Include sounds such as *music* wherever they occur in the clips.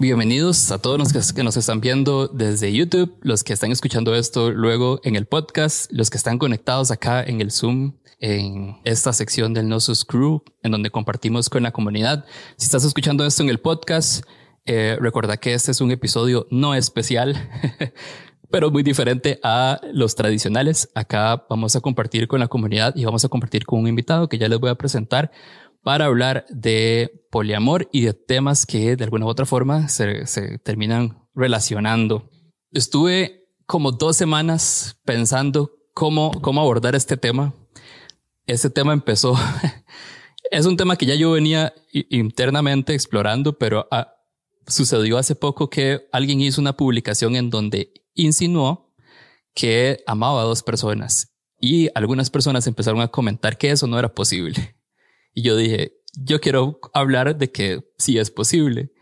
Bienvenidos a todos los que nos están viendo desde YouTube, los que están escuchando esto luego en el podcast, los que están conectados acá en el Zoom, en esta sección del Nosus Crew, en donde compartimos con la comunidad. Si estás escuchando esto en el podcast, eh, recuerda que este es un episodio no especial, *laughs* pero muy diferente a los tradicionales. Acá vamos a compartir con la comunidad y vamos a compartir con un invitado que ya les voy a presentar para hablar de poliamor y de temas que de alguna u otra forma se, se terminan relacionando. Estuve como dos semanas pensando cómo, cómo abordar este tema. Este tema empezó, *laughs* es un tema que ya yo venía internamente explorando, pero ah, sucedió hace poco que alguien hizo una publicación en donde insinuó que amaba a dos personas y algunas personas empezaron a comentar que eso no era posible. Y yo dije, yo quiero hablar de que sí es posible.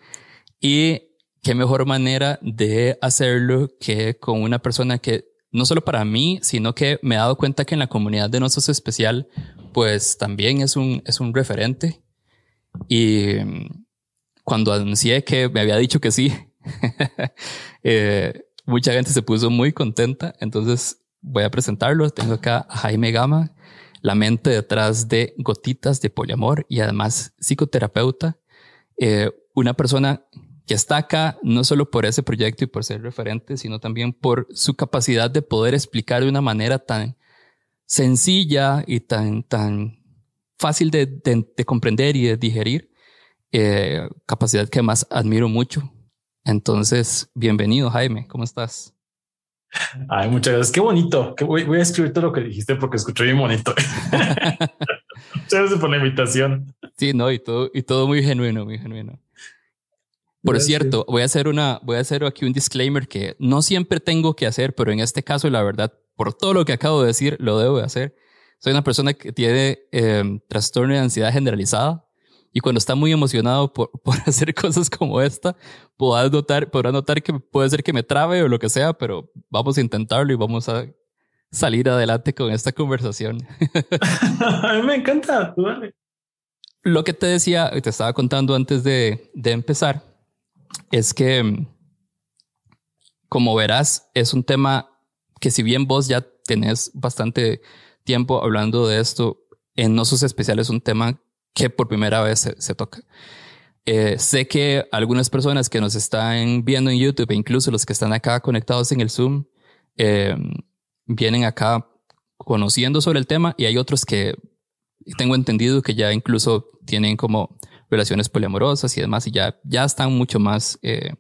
Y qué mejor manera de hacerlo que con una persona que no solo para mí, sino que me he dado cuenta que en la comunidad de nosotros especial, pues también es un, es un referente. Y cuando anuncié que me había dicho que sí, *laughs* eh, mucha gente se puso muy contenta. Entonces voy a presentarlo. Tengo acá a Jaime Gama, la mente detrás de Gotitas de Poliamor y además psicoterapeuta. Eh, una persona que está acá no solo por ese proyecto y por ser referente, sino también por su capacidad de poder explicar de una manera tan sencilla y tan, tan fácil de, de, comprender y de digerir, eh, capacidad que más admiro mucho. Entonces, bienvenido Jaime, ¿cómo estás? Ay, muchas gracias. Qué bonito. Que voy, a escribir todo lo que dijiste porque escuché bien bonito. *laughs* muchas gracias por la invitación. Sí, no, y todo, y todo muy genuino, muy genuino. Por cierto, voy a hacer una, voy a hacer aquí un disclaimer que no siempre tengo que hacer, pero en este caso, la verdad, por todo lo que acabo de decir, lo debo de hacer. Soy una persona que tiene eh, trastorno de ansiedad generalizada y cuando está muy emocionado por, *laughs* por hacer cosas como esta, podrás notar, podrás notar que puede ser que me trabe o lo que sea, pero vamos a intentarlo y vamos a salir adelante con esta conversación. *laughs* *laughs* a mí me encanta. Lo que te decía, te estaba contando antes de, de empezar, es que, como verás, es un tema que si bien vos ya tenés bastante tiempo hablando de esto, en No Sos Especial es un tema que por primera vez se, toca. Eh, sé que algunas personas que nos están viendo en YouTube, e incluso los que están acá conectados en el Zoom, eh, vienen acá conociendo sobre el tema y hay otros que tengo entendido que ya incluso tienen como relaciones poliamorosas y demás y ya, ya están mucho más eh,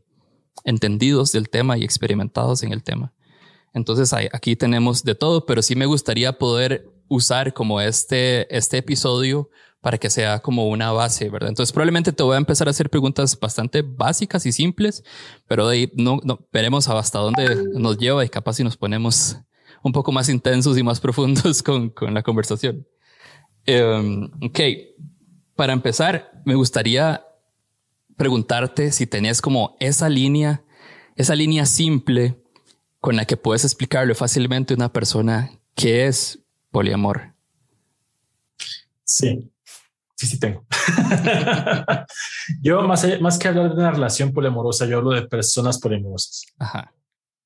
entendidos del tema y experimentados en el tema. Entonces aquí tenemos de todo, pero sí me gustaría poder usar como este, este episodio para que sea como una base, ¿verdad? Entonces probablemente te voy a empezar a hacer preguntas bastante básicas y simples, pero de ahí no, no veremos hasta dónde nos lleva y capaz si nos ponemos un poco más intensos y más *laughs* profundos con, con la conversación. Um, ok, para empezar, me gustaría preguntarte si tenías como esa línea, esa línea simple con la que puedes explicarle fácilmente a una persona qué es poliamor. Sí, Sí, sí tengo. yo más, más que hablar de una relación poliamorosa, yo hablo de personas poliamorosas.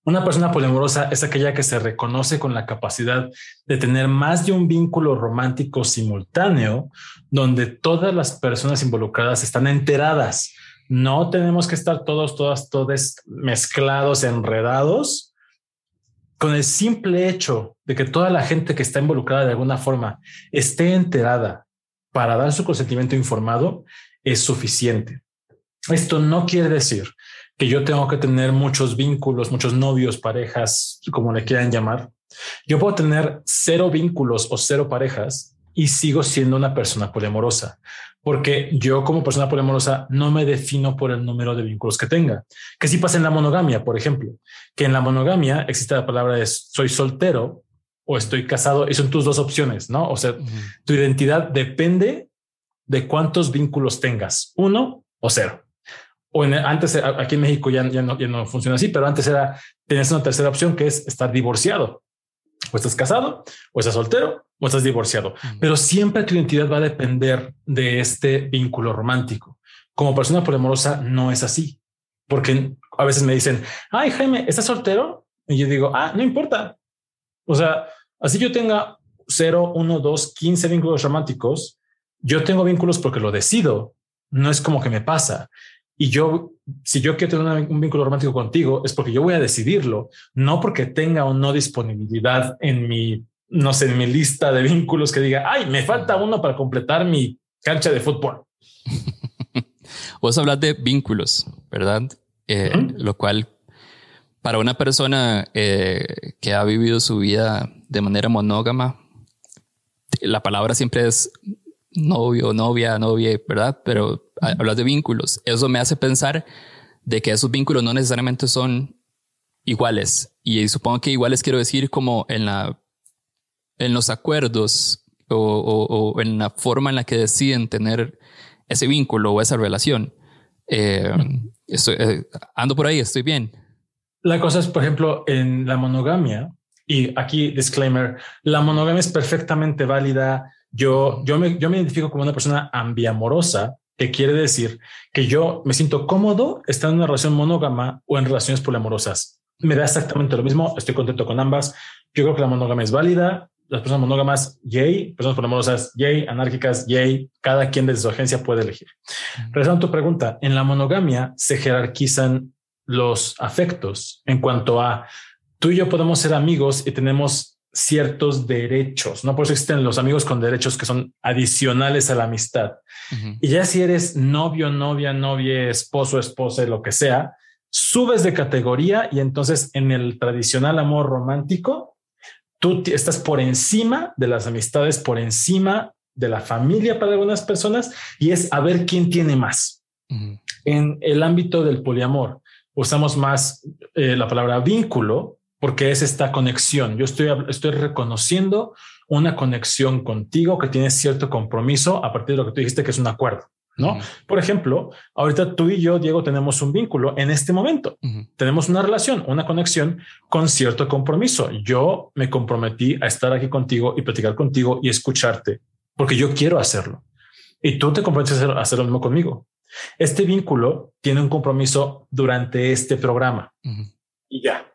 Una persona poliamorosa es aquella que se reconoce con la capacidad de tener más de un vínculo romántico simultáneo, donde todas las personas involucradas están enteradas. No tenemos que estar todos, todas, todos mezclados, enredados, con el simple hecho de que toda la gente que está involucrada de alguna forma esté enterada para dar su consentimiento informado es suficiente. Esto no quiere decir que yo tengo que tener muchos vínculos, muchos novios, parejas, como le quieran llamar. Yo puedo tener cero vínculos o cero parejas y sigo siendo una persona poliamorosa, porque yo como persona poliamorosa no me defino por el número de vínculos que tenga. Que si pasa en la monogamia, por ejemplo, que en la monogamia existe la palabra de soy soltero o estoy casado y son tus dos opciones, ¿no? O sea, tu identidad depende de cuántos vínculos tengas, uno o cero. O en, antes, aquí en México ya, ya, no, ya no funciona así, pero antes era, tenías una tercera opción que es estar divorciado. O estás casado, o estás soltero, o estás divorciado. Pero siempre tu identidad va a depender de este vínculo romántico. Como persona poliamorosa no es así porque a veces me dicen, ay, Jaime, ¿estás soltero? Y yo digo, ah, no importa. O sea, así yo tenga 0, 1, 2, 15 vínculos románticos, yo tengo vínculos porque lo decido, no es como que me pasa. Y yo, si yo quiero tener un vínculo romántico contigo, es porque yo voy a decidirlo, no porque tenga o no disponibilidad en mi, no sé, en mi lista de vínculos que diga, ay, me falta uno para completar mi cancha de fútbol. *laughs* Vos hablas de vínculos, ¿verdad? Eh, lo cual para una persona eh, que ha vivido su vida de manera monógama, la palabra siempre es novio, novia, novia, ¿verdad? Pero hablas de vínculos. Eso me hace pensar de que esos vínculos no necesariamente son iguales. Y supongo que iguales quiero decir como en la en los acuerdos o, en la forma en la que deciden tener ese vínculo o esa relación. Eh, eh, ando por ahí, estoy bien. La cosa es, por ejemplo, en la monogamia, y aquí disclaimer, la monogamia es perfectamente válida. Yo, yo, me, yo me identifico como una persona ambiamorosa, que quiere decir que yo me siento cómodo estando en una relación monógama o en relaciones poliamorosas. Me da exactamente lo mismo, estoy contento con ambas. Yo creo que la monogamia es válida. Las personas monógamas, yay. Personas poliamorosas, yay. Anárquicas, yay. Cada quien desde su agencia puede elegir. Regresando a tu pregunta, en la monogamia se jerarquizan los afectos en cuanto a tú y yo podemos ser amigos y tenemos ciertos derechos, ¿no? Por eso existen los amigos con derechos que son adicionales a la amistad. Y ya si eres novio, novia, novia, esposo, esposa, lo que sea, subes de categoría y entonces en el tradicional amor romántico, tú estás por encima de las amistades, por encima de la familia para algunas personas y es a ver quién tiene más. En el ámbito del poliamor, usamos más eh, la palabra vínculo porque es esta conexión. Yo estoy, estoy reconociendo una conexión contigo que tiene cierto compromiso a partir de lo que tú dijiste que es un acuerdo. ¿no? Por ejemplo, ahorita tú y yo, Diego, tenemos un vínculo en este momento. Tenemos una relación, una conexión con cierto compromiso. Yo me comprometí a estar aquí contigo y platicar contigo y escucharte porque yo quiero hacerlo. Y tú te comprometes a hacer, lo mismo conmigo. Este vínculo tiene un compromiso durante este programa y ya.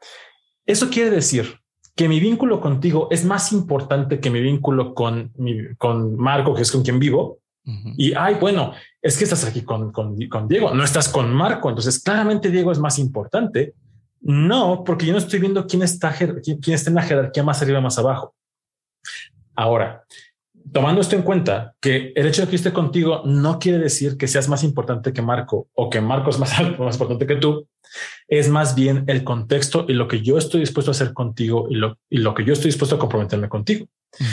Eso quiere decir que mi vínculo contigo es más importante que mi vínculo con, mi, con Marco, que es con quien vivo. Y ay, bueno, es que estás aquí con, con, con, Diego, no estás con Marco. Entonces, claramente Diego es más importante. No, porque yo no estoy viendo quién está, quién, quién está en la jerarquía más arriba, más abajo. Ahora, tomando esto en cuenta, que el hecho de que esté contigo no quiere decir que seas más importante que Marco o que Marco es más, *laughs* más importante que tú, es más bien el contexto y lo que yo estoy dispuesto a hacer contigo y lo, y lo que yo estoy dispuesto a comprometerme contigo. Mm.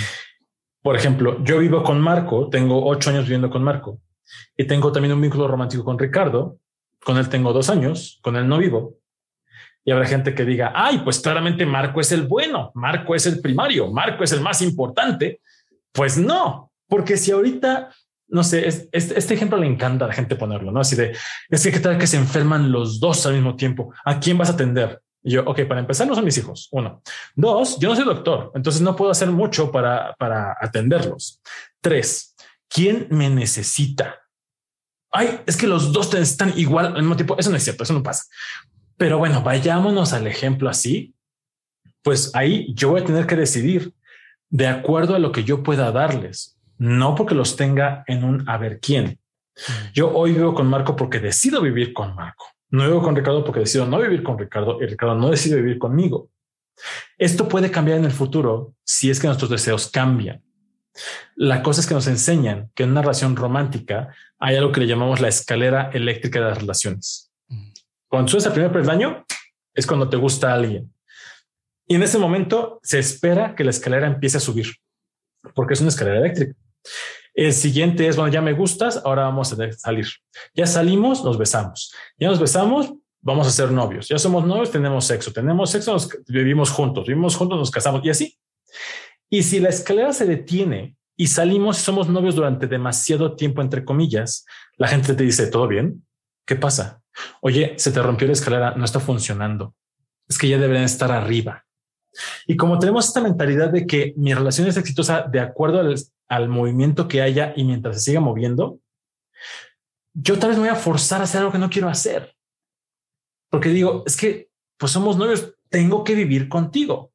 Por ejemplo, yo vivo con Marco, tengo ocho años viviendo con Marco y tengo también un vínculo romántico con Ricardo. Con él tengo dos años, con él no vivo. Y habrá gente que diga, ay, pues claramente Marco es el bueno, Marco es el primario, Marco es el más importante pues no, porque si ahorita, no sé, este, ejemplo le encanta a la gente ponerlo, ¿no? Así de, es que tal que se enferman los dos al mismo tiempo, ¿a quién vas a atender? Y yo, ok, para empezar, no son mis hijos. Uno. Dos, yo no soy doctor, entonces no puedo hacer mucho para, para atenderlos. Tres, ¿quién me necesita? Ay, es que los dos están igual al mismo tiempo. Eso no es cierto, eso no pasa. Pero bueno, vayámonos al ejemplo así. Pues ahí yo voy a tener que decidir de acuerdo a lo que yo pueda darles, no porque los tenga en un a ver quién. Yo hoy vivo con Marco porque decido vivir con Marco. No vivo con Ricardo porque decido no vivir con Ricardo y Ricardo no decide vivir conmigo. Esto puede cambiar en el futuro si es que nuestros deseos cambian. La cosa es que nos enseñan que en una relación romántica hay algo que le llamamos la escalera eléctrica de las relaciones. Cuando subes el primer peldaño es cuando te gusta alguien. Y en ese momento se espera que la escalera empiece a subir, porque es una escalera eléctrica. El siguiente es, bueno, ya me gustas, ahora vamos a salir. Ya salimos, nos besamos. Ya nos besamos, vamos a ser novios. Ya somos novios, tenemos sexo. Tenemos sexo, nos vivimos juntos. Vivimos juntos, nos casamos y así. Y si la escalera se detiene y salimos somos novios durante demasiado tiempo, entre comillas, la gente te dice, ¿todo bien? ¿Qué pasa? Oye, se te rompió la escalera, no está funcionando. Es que ya deberían estar arriba. Y como tenemos esta mentalidad de que mi relación es exitosa de acuerdo al, movimiento que haya y mientras se siga moviendo, yo tal vez me voy a forzar a hacer algo que no quiero hacer. porque digo, es que pues somos novios, tengo que vivir contigo.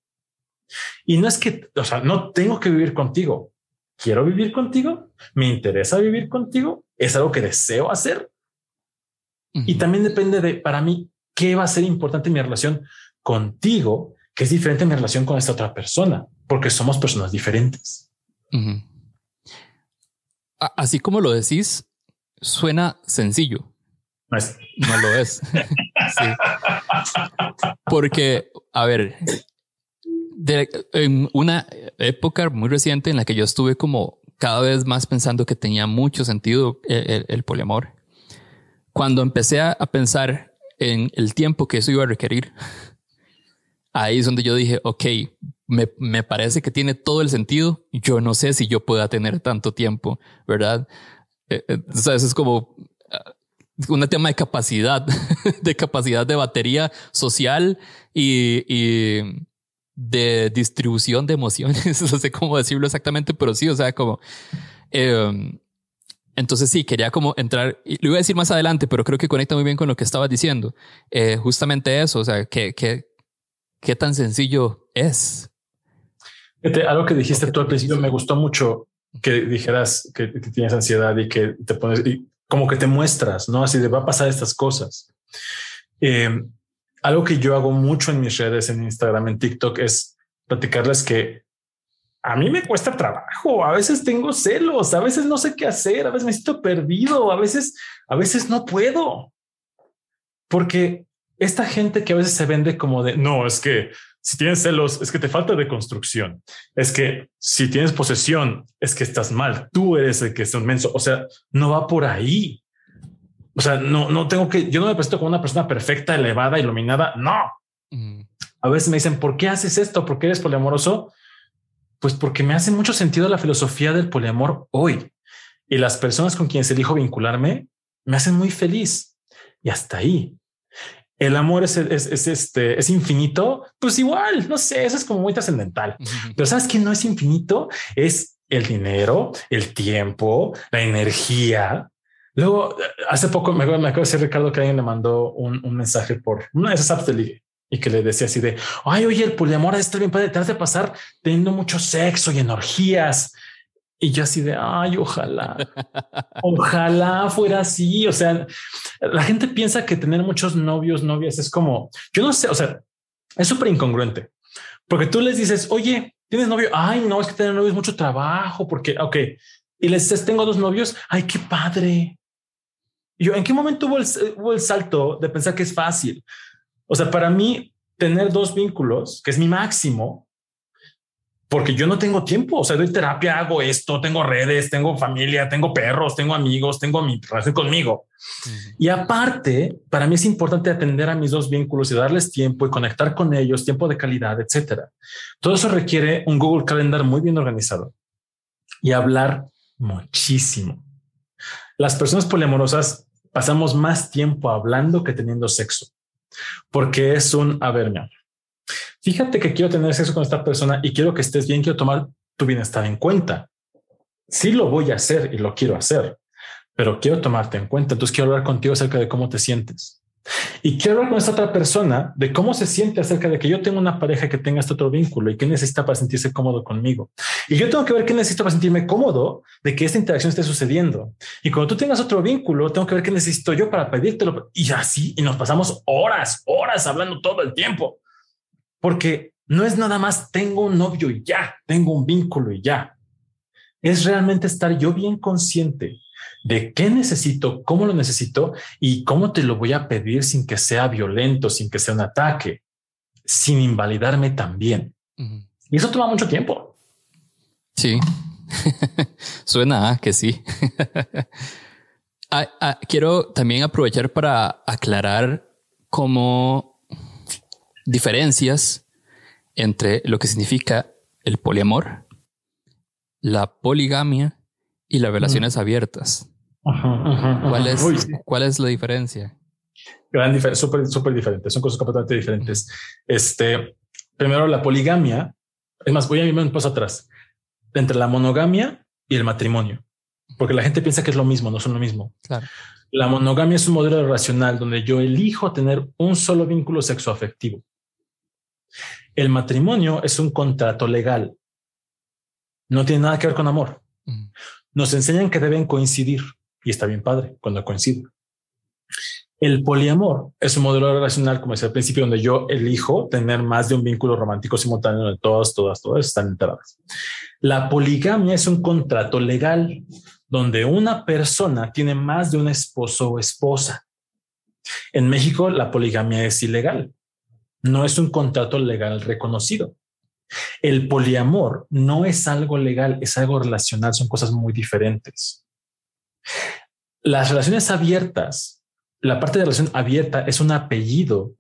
Y no es que, o sea, no tengo que vivir contigo. Quiero vivir contigo, me interesa vivir contigo, es algo que deseo hacer. Y también depende de, para mí, qué va a ser importante en mi relación contigo, que es diferente en mi relación con esta otra persona, porque somos personas diferentes. Así como lo decís, suena sencillo. No, lo es. *laughs* Porque, a ver, en una época muy reciente en la que yo estuve como cada vez más pensando que tenía mucho sentido el, poliamor, cuando empecé a, pensar en el tiempo que eso iba a requerir, ahí es donde yo dije, ok, me, me, parece que tiene todo el sentido. Yo no sé si yo pueda tener tanto tiempo, ¿verdad? Eh, eh, es como ah, un tema de capacidad, *laughs* de capacidad de batería social y, y de distribución de emociones. *laughs* no sé cómo decirlo exactamente, pero sí, o sea, como... Eh, entonces sí, quería como entrar, y lo iba a decir más adelante, pero creo que conecta muy bien con lo que estabas diciendo. Eh, justamente eso, o sea, que, que, qué tan sencillo es. algo que dijiste tú al principio me gustó mucho que dijeras que, tienes ansiedad y que te pones y como que te muestras, no así de va a pasar estas cosas. Eh, algo que yo hago mucho en mis redes, en Instagram, en TikTok, es platicarles que a mí me cuesta trabajo. A veces tengo celos, a veces no sé qué hacer, a veces me siento perdido, a veces, a veces no puedo. Porque esta gente que a veces se vende como de no, es que si tienes celos, es que te falta de construcción. Es que si tienes posesión, es que estás mal. Tú eres el que es un menso. O sea, no va por ahí. O sea, no, no tengo que, yo no me presento como una persona perfecta, elevada, iluminada. No. A veces me dicen, ¿por qué haces esto? ¿Por qué eres poliamoroso? Pues porque me hace mucho sentido la filosofía del poliamor hoy. Y las personas con quienes elijo vincularme me hacen muy feliz. Y hasta ahí el amor es, es, este, es infinito, pues igual, no sé, eso es como muy trascendental. Pero sabes que no es infinito, es el dinero, el tiempo, la energía. Luego, hace poco me, me acuerdo de decir Ricardo que alguien le mandó un, mensaje por una de esas apps de ligue y que le decía así de ay, oye, el poliamor está bien padre, te has de pasar teniendo mucho sexo y energías. Y yo así de, ay, ojalá, ojalá fuera así. O sea, la gente piensa que tener muchos novios, novias es como, yo no sé, o sea, es súper incongruente. Porque tú les dices, oye, ¿tienes novio? Ay, no, es que tener novio es mucho trabajo, porque, ok. Y les dices, tengo dos novios. Ay, qué padre. Y yo, ¿en qué momento hubo el, hubo el salto de pensar que es fácil? O sea, para mí, tener dos vínculos, que es mi máximo, porque yo no tengo tiempo. O sea, doy terapia, hago esto, tengo redes, tengo familia, tengo perros, tengo amigos, tengo mi relación conmigo. Y aparte, para mí es importante atender a mis dos vínculos y darles tiempo y conectar con ellos, tiempo de calidad, etcétera. Todo eso requiere un Google Calendar muy bien organizado y hablar muchísimo. Las personas poliamorosas pasamos más tiempo hablando que teniendo sexo, porque es un, a ver, fíjate que quiero tener sexo con esta persona y quiero que estés bien, quiero tomar tu bienestar en cuenta. Sí lo voy a hacer y lo quiero hacer, pero quiero tomarte en cuenta. Entonces quiero hablar contigo acerca de cómo te sientes. Y quiero hablar con esta otra persona de cómo se siente acerca de que yo tengo una pareja que tenga este otro vínculo y qué necesita para sentirse cómodo conmigo. Y yo tengo que ver qué necesito para sentirme cómodo de que esta interacción esté sucediendo. Y cuando tú tengas otro vínculo, tengo que ver qué necesito yo para pedírtelo. Y así, y nos pasamos horas, horas hablando todo el tiempo porque no es nada más tengo un novio y ya, tengo un vínculo y ya. Es realmente estar yo bien consciente de qué necesito, cómo lo necesito y cómo te lo voy a pedir sin que sea violento, sin que sea un ataque, sin invalidarme también. Y eso toma mucho tiempo. Sí, *laughs* suena que sí. *laughs* Ah, ah, quiero también aprovechar para aclarar cómo diferencias entre lo que significa el poliamor, la poligamia y las relaciones abiertas. ¿Cuál, es, ¿Cuál es la diferencia? Gran diferencia, súper, súper diferente. Son cosas completamente diferentes. Este, primero la poligamia. Es más, voy a irme un paso atrás entre la monogamia y el matrimonio. porque la gente piensa que es lo mismo, no son lo mismo. La monogamia es un modelo relacional donde yo elijo tener un solo vínculo sexoafectivo. El matrimonio es un contrato legal. No tiene nada que ver con amor. Nos enseñan que deben coincidir y está bien padre cuando coinciden. El poliamor es un modelo relacional, como decía al principio, donde yo elijo tener más de un vínculo romántico simultáneo de todas, todas, todas están enteradas. La poligamia es un contrato legal donde una persona tiene más de un esposo o esposa. En México, la poligamia es ilegal. No es un contrato legal reconocido. El poliamor no es algo legal, es algo relacional, son cosas muy diferentes. Las relaciones abiertas la parte de relación abierta es un apellido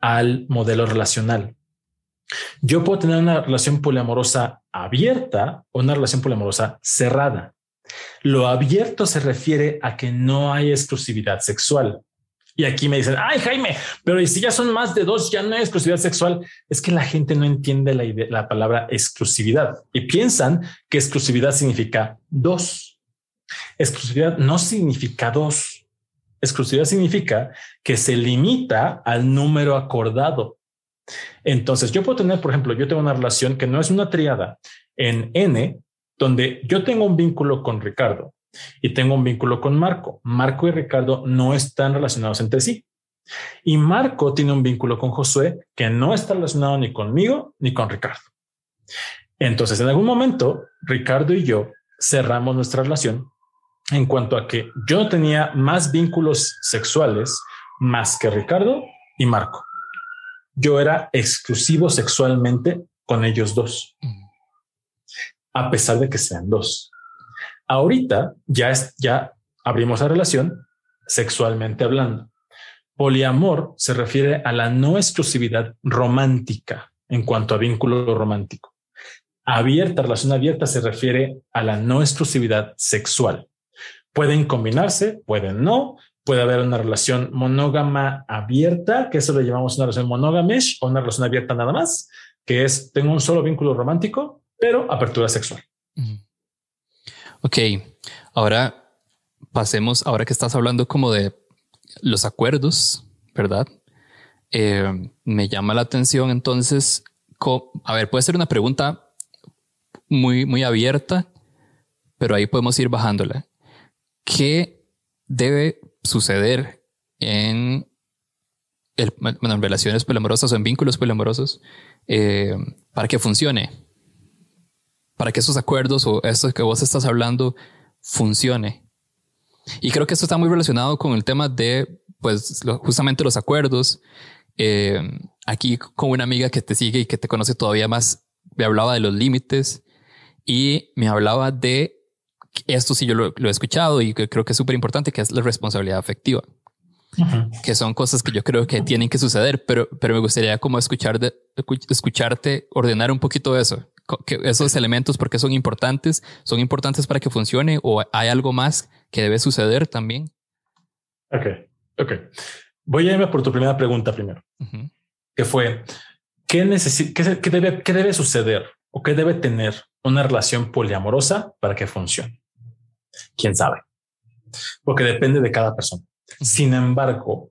al modelo relacional. Yo puedo tener una relación poliamorosa abierta o una relación poliamorosa cerrada. Lo abierto se refiere a que no hay exclusividad sexual. Y aquí me dicen, ay Jaime, pero si ya son más de dos, ya no hay exclusividad sexual. Es que la gente no entiende la, la palabra exclusividad y piensan que exclusividad significa dos. Exclusividad no significa dos. Exclusividad significa que se limita al número acordado. Entonces, yo puedo tener, por ejemplo, yo tengo una relación que no es una triada en N, donde yo tengo un vínculo con Ricardo y tengo un vínculo con Marco. Marco y Ricardo no están relacionados entre sí. Y Marco tiene un vínculo con Josué que no está relacionado ni conmigo ni con Ricardo. Entonces, en algún momento, Ricardo y yo cerramos nuestra relación en cuanto a que yo tenía más vínculos sexuales más que Ricardo y Marco. Yo era exclusivo sexualmente con ellos dos, a pesar de que sean dos. Ahorita ya es, ya abrimos la relación sexualmente hablando. Poliamor se refiere a la no exclusividad romántica en cuanto a vínculo romántico. Abierta, relación abierta se refiere a la no exclusividad sexual. Pueden combinarse, pueden no. Puede haber una relación monógama abierta, que eso lo llamamos una relación monógamesh o una relación abierta nada más, que es tengo un solo vínculo romántico, pero apertura sexual. Ok, ahora pasemos, ahora que estás hablando como de los acuerdos, ¿verdad? Eh, me llama la atención entonces, a ver, puede ser una pregunta muy, muy abierta, pero ahí podemos ir bajándola. ¿Qué debe suceder en, relaciones poliamorosas o en vínculos poliamorosos eh, para que funcione? Para que esos acuerdos o esto que vos estás hablando funcione. Y creo que esto está muy relacionado con el tema de, pues, justamente los acuerdos. Eh, aquí con una amiga que te sigue y que te conoce todavía más, me hablaba de los límites y me hablaba de esto sí yo lo, he escuchado y creo que es súper importante, que es la responsabilidad afectiva. que son cosas que yo creo que tienen que suceder, pero, pero me gustaría como escuchar de, escucharte ordenar un poquito eso, que esos elementos, porque son importantes, son importantes para que funcione o hay algo más que debe suceder también. Ok, ok. Voy a irme por tu primera pregunta primero, que fue, ¿qué, qué, qué, debe, ¿qué debe suceder o qué debe tener una relación poliamorosa para que funcione? quién sabe, porque depende de cada persona. Sin embargo,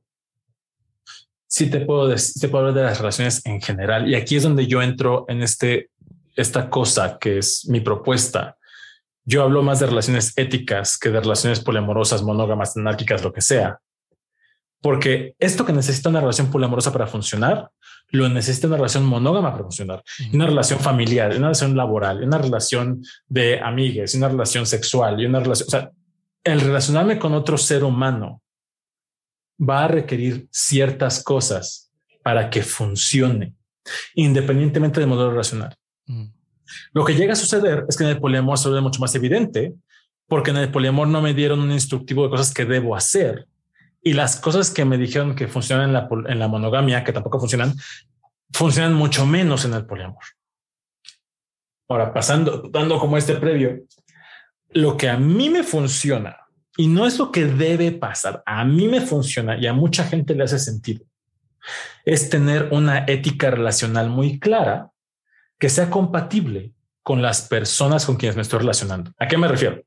sí te puedo, decir, te puedo hablar de las relaciones en general. Y aquí es donde yo entro en este, esta cosa que es mi propuesta. Yo hablo más de relaciones éticas que de relaciones poliamorosas, monógamas, anárquicas, lo que sea. Porque esto que necesita una relación poliamorosa para funcionar, lo necesita una relación monógama para funcionar, una relación familiar, una relación laboral, una relación de amigues, una relación sexual y una relación, o sea, el relacionarme con otro ser humano va a requerir ciertas cosas para que funcione, independientemente del modelo relacional. Lo que llega a suceder es que en el poliamor se ve mucho más evidente, porque en el poliamor no me dieron un instructivo de cosas que debo hacer y las cosas que me dijeron que funcionan en la, en la monogamia, que tampoco funcionan, funcionan mucho menos en el poliamor. Ahora, pasando, dando como este previo, lo que a mí me funciona y no es lo que debe pasar, a mí me funciona y a mucha gente le hace sentido, es tener una ética relacional muy clara que sea compatible con las personas con quienes me estoy relacionando. ¿A qué me refiero?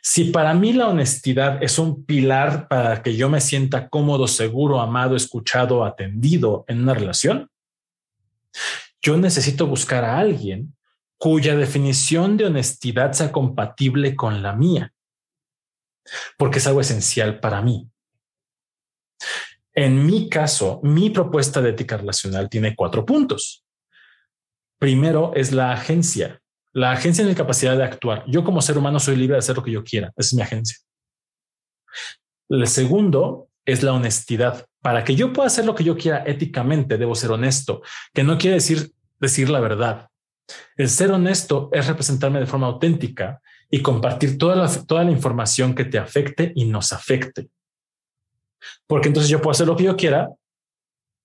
Si para mí la honestidad es un pilar para que yo me sienta cómodo, seguro, amado, escuchado, atendido en una relación, yo necesito buscar a alguien cuya definición de honestidad sea compatible con la mía, porque es algo esencial para mí. En mi caso, mi propuesta de ética relacional tiene cuatro puntos. Primero es la agencia. La agencia es mi capacidad de actuar. Yo como ser humano soy libre de hacer lo que yo quiera. Es mi agencia. El segundo es la honestidad. Para que yo pueda hacer lo que yo quiera éticamente, debo ser honesto, que no quiere decir decir la verdad. El ser honesto es representarme de forma auténtica y compartir toda la, toda la información que te afecte y nos afecte. Porque entonces yo puedo hacer lo que yo quiera,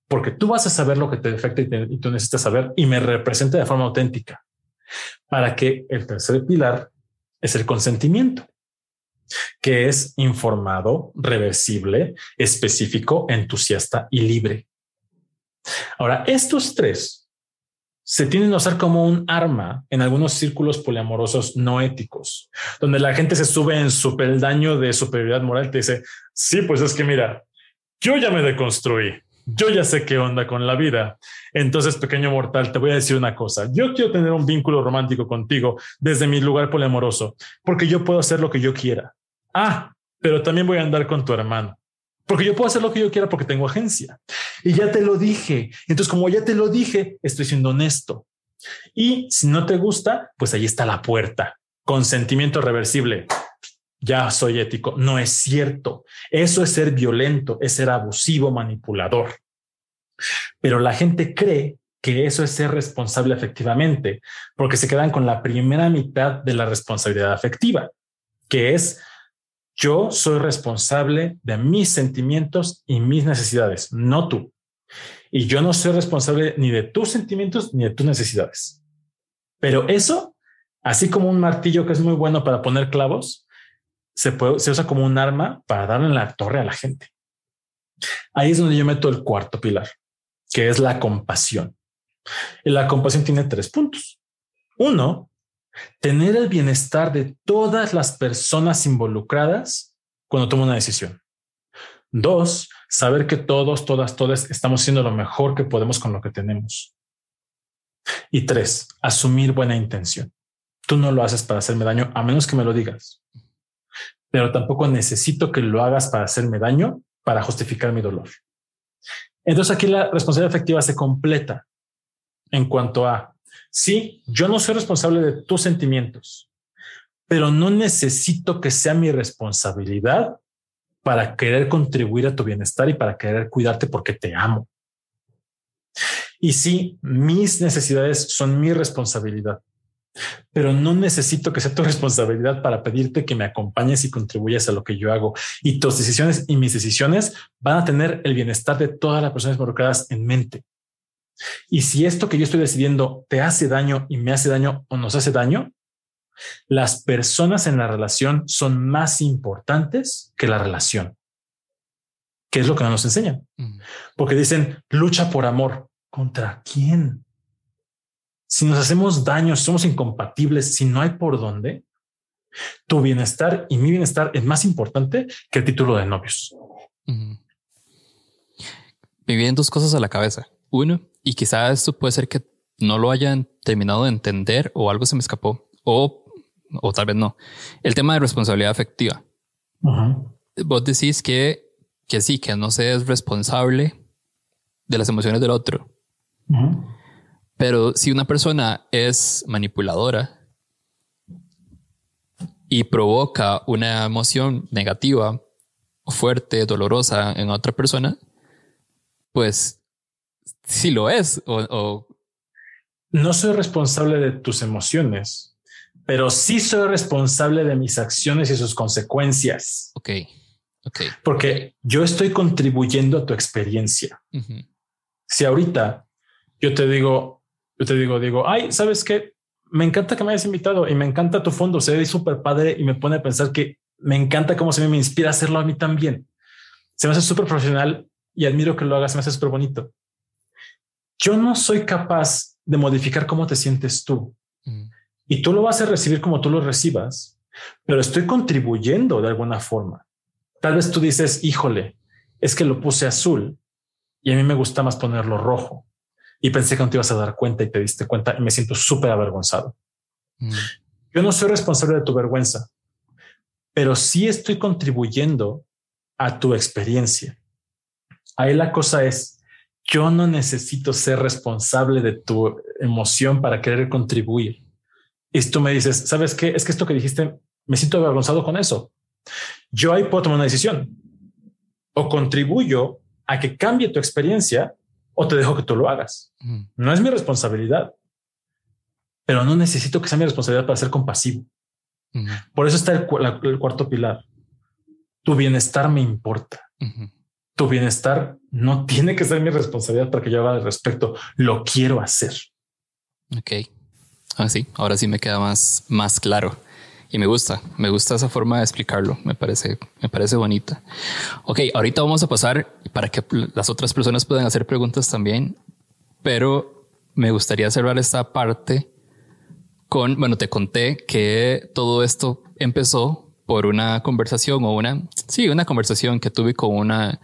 porque tú vas a saber lo que te afecta y, tú necesitas saber y me represente de forma auténtica. Para que el tercer pilar es el consentimiento, que es informado, reversible, específico, entusiasta y libre. Ahora, estos tres se tienden a usar como un arma en algunos círculos poliamorosos no éticos, donde la gente se sube en su peldaño de superioridad moral y te dice, sí, pues es que mira, yo ya me deconstruí, yo ya sé qué onda con la vida. Entonces, pequeño mortal, te voy a decir una cosa. Yo quiero tener un vínculo romántico contigo desde mi lugar poliamoroso, porque yo puedo hacer lo que yo quiera. Ah, pero también voy a andar con tu hermano. Porque yo puedo hacer lo que yo quiera porque tengo agencia. Y ya te lo dije. Entonces, como ya te lo dije, estoy siendo honesto. Y si no te gusta, pues ahí está la puerta. Consentimiento reversible. Ya soy ético. No es cierto. Eso es ser violento, es ser abusivo, manipulador. Pero la gente cree que eso es ser responsable efectivamente, porque se quedan con la primera mitad de la responsabilidad afectiva, que es yo soy responsable de mis sentimientos y mis necesidades, no tú. Y yo no soy responsable ni de tus sentimientos ni de tus necesidades. Pero eso, así como un martillo que es muy bueno para poner clavos, se, usa como un arma para darle en la torre a la gente. Ahí es donde yo meto el cuarto pilar, que es la compasión. Y la compasión tiene tres puntos. Uno, tener el bienestar de todas las personas involucradas cuando tomo una decisión. Dos, saber que todos, todas, todas estamos haciendo lo mejor que podemos con lo que tenemos. Y tres, asumir buena intención. Tú no lo haces para hacerme daño a menos que me lo digas, pero tampoco necesito que lo hagas para hacerme daño para justificar mi dolor. Entonces aquí la responsabilidad efectiva se completa en cuanto a Sí, yo no soy responsable de tus sentimientos, pero no necesito que sea mi responsabilidad para querer contribuir a tu bienestar y para querer cuidarte porque te amo. Y sí, mis necesidades son mi responsabilidad, pero no necesito que sea tu *laughs* responsabilidad para pedirte que me acompañes y contribuyas a lo que yo hago. Y tus decisiones y mis decisiones van a tener el bienestar de todas las personas involucradas en mente. Y si esto que yo estoy decidiendo te hace daño y me hace daño o nos hace daño, las personas en la relación son más importantes que la relación. ¿Qué es lo que nos enseñan? Porque dicen lucha por amor. ¿Contra quién? Si nos hacemos daño, si somos incompatibles, si no hay por dónde, tu bienestar y mi bienestar es más importante que el título de novios. Me vienen dos cosas a la cabeza. Uno, y quizá esto puede ser que no lo hayan terminado de entender o algo se me escapó o, o tal vez no. El tema de responsabilidad afectiva. Vos decís que, que sí, que no se es responsable de las emociones del otro. Pero si una persona es manipuladora y provoca una emoción negativa, fuerte, dolorosa en otra persona, pues si lo es o, No soy responsable de tus emociones, pero sí soy responsable de mis acciones y sus consecuencias. Ok, ok. Porque yo estoy contribuyendo a tu experiencia. Si ahorita yo te digo, yo te digo, digo, ay, ¿sabes qué? Me encanta que me hayas invitado y me encanta tu fondo, se ve súper padre y me pone a pensar que me encanta cómo se me, me inspira a hacerlo a mí también. Se me hace súper profesional y admiro que lo hagas, me hace súper bonito yo no soy capaz de modificar cómo te sientes tú. Mm. Y tú lo vas a recibir como tú lo recibas. pero estoy contribuyendo de alguna forma. Tal vez tú dices, híjole, es que lo puse azul y a mí me gusta más ponerlo rojo. Y pensé que no te ibas a dar cuenta y te diste cuenta y me siento súper avergonzado. Yo no soy responsable de tu vergüenza, pero sí estoy contribuyendo a tu experiencia. Ahí la cosa es, yo no necesito ser responsable de tu emoción para querer contribuir. Y tú me dices, ¿sabes qué? Es que esto que dijiste, me siento avergonzado con eso. Yo ahí puedo tomar una decisión. O contribuyo a que cambie tu experiencia o te dejo que tú lo hagas. No es mi responsabilidad, pero no necesito que sea mi responsabilidad para ser compasivo. Por eso está el, cuarto pilar. Tu bienestar me importa. Tu bienestar no tiene que ser mi responsabilidad para que yo haga al respecto. Lo quiero hacer. Ok. Ah, sí. Ahora sí me queda más, más claro. Y me gusta, me gusta esa forma de explicarlo, me parece, me parece bonita. Ok, ahorita vamos a pasar para que las otras personas puedan hacer preguntas también, pero me gustaría cerrar esta parte con, bueno, te conté que todo esto empezó por una conversación o una, sí, una conversación que tuve con una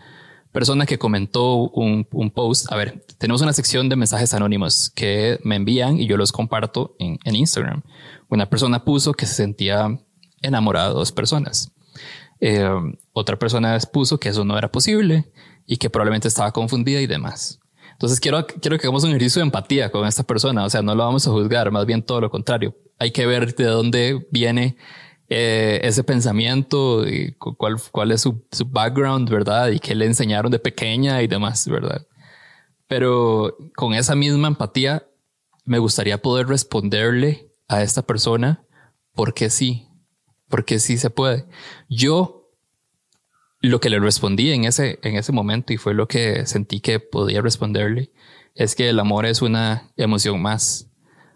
persona que comentó un, un post. A ver, tenemos una sección de mensajes anónimos que me envían y yo los comparto en, en Instagram. Una persona puso que se sentía enamorada de dos personas. Eh, otra persona puso que eso no era posible y que probablemente estaba confundida y demás. Entonces quiero, quiero que hagamos un ejercicio de empatía con esta persona. O sea, no lo vamos a juzgar, más bien todo lo contrario. Hay que ver de dónde viene eh, ese pensamiento y cuál, cuál es su, su, background, ¿verdad? Y qué le enseñaron de pequeña y demás, ¿verdad? Pero con esa misma empatía, me gustaría poder responderle a esta persona porque sí, porque sí se puede. Yo lo que le respondí en ese, en ese momento y fue lo que sentí que podía responderle es que el amor es una emoción más.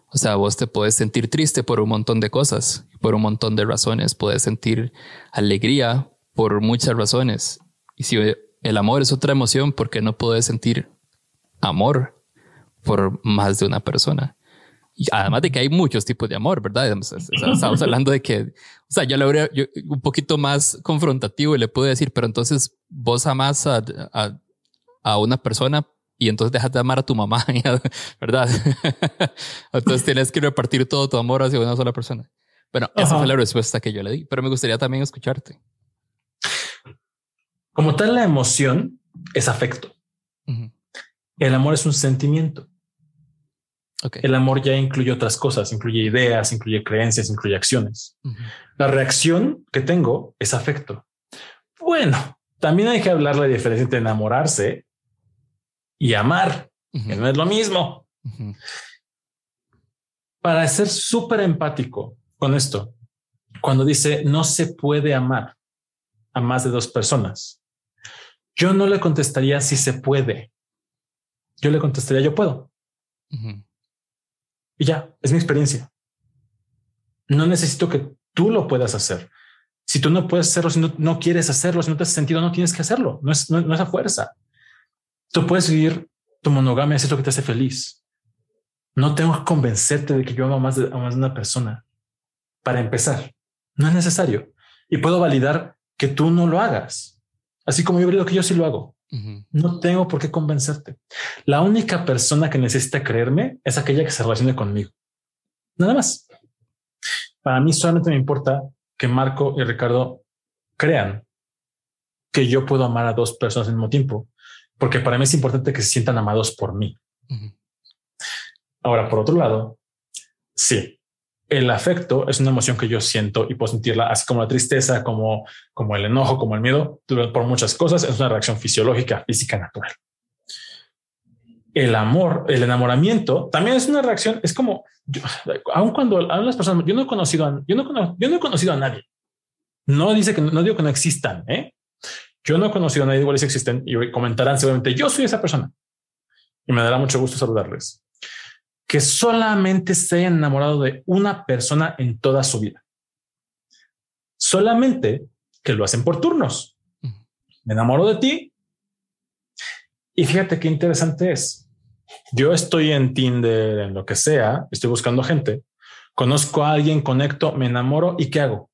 O sea, vos te puedes sentir triste por un montón de cosas, por un montón de razones. Puedes sentir alegría por muchas razones. Y si el amor es otra emoción, ¿por qué no puedes sentir amor por más de una persona? Y además de que hay muchos tipos de amor, ¿verdad? Estamos hablando de que, o sea, yo le habría un poquito más confrontativo y le puedo decir, pero entonces vos amás a, a, a una persona y entonces dejas de amar a tu mamá, *laughs* ¿verdad? entonces tienes que repartir todo tu amor hacia una sola persona. Bueno, esa fue la respuesta que yo le di, pero me gustaría también escucharte. Como tal, la emoción es afecto. El amor es un sentimiento. El amor ya incluye otras cosas, incluye ideas, incluye creencias, incluye acciones. La reacción que tengo es afecto. Bueno, también hay que hablar la diferencia entre enamorarse y amar, que no es lo mismo. Para ser súper empático con esto, cuando dice no se puede amar a más de dos personas, yo no le contestaría si se puede. Yo le contestaría yo puedo. Y ya, es mi experiencia. No necesito que tú lo puedas hacer. Si tú no puedes hacerlo, si no, quieres hacerlo, si no te hace sentido, no tienes que hacerlo. No es, no, es a fuerza. Tú puedes vivir tu monogamia, es lo que te hace feliz. No tengo que convencerte de que yo amo más de, más de una persona. Para empezar, no es necesario. Y puedo validar que tú no lo hagas. Así como yo valido que yo sí lo hago. No tengo por qué convencerte. La única persona que necesita creerme es aquella que se relacione conmigo. Nada más. Para mí solamente me importa que Marco y Ricardo crean que yo puedo amar a dos personas al mismo tiempo, porque para mí es importante que se sientan amados por mí. Ahora, por otro lado, sí, el afecto es una emoción que yo siento y puedo sentirla así como la tristeza, como, como el enojo, como el miedo, por muchas cosas. Es una reacción fisiológica, física, natural. El amor, el enamoramiento también es una reacción. Es como, aun cuando a las personas, yo no he conocido a, yo no, yo no he conocido a nadie. No dice que no digo que no existan. ¿eh? Yo no he conocido a nadie igual si existen y comentarán seguramente yo soy esa persona y me dará mucho gusto saludarles que solamente se hayan enamorado de una persona en toda su vida. Solamente que lo hacen por turnos. Me enamoro de ti. Y fíjate qué interesante es. Yo estoy en Tinder, en lo que sea, estoy buscando gente, conozco a alguien, conecto, me enamoro y ¿qué hago?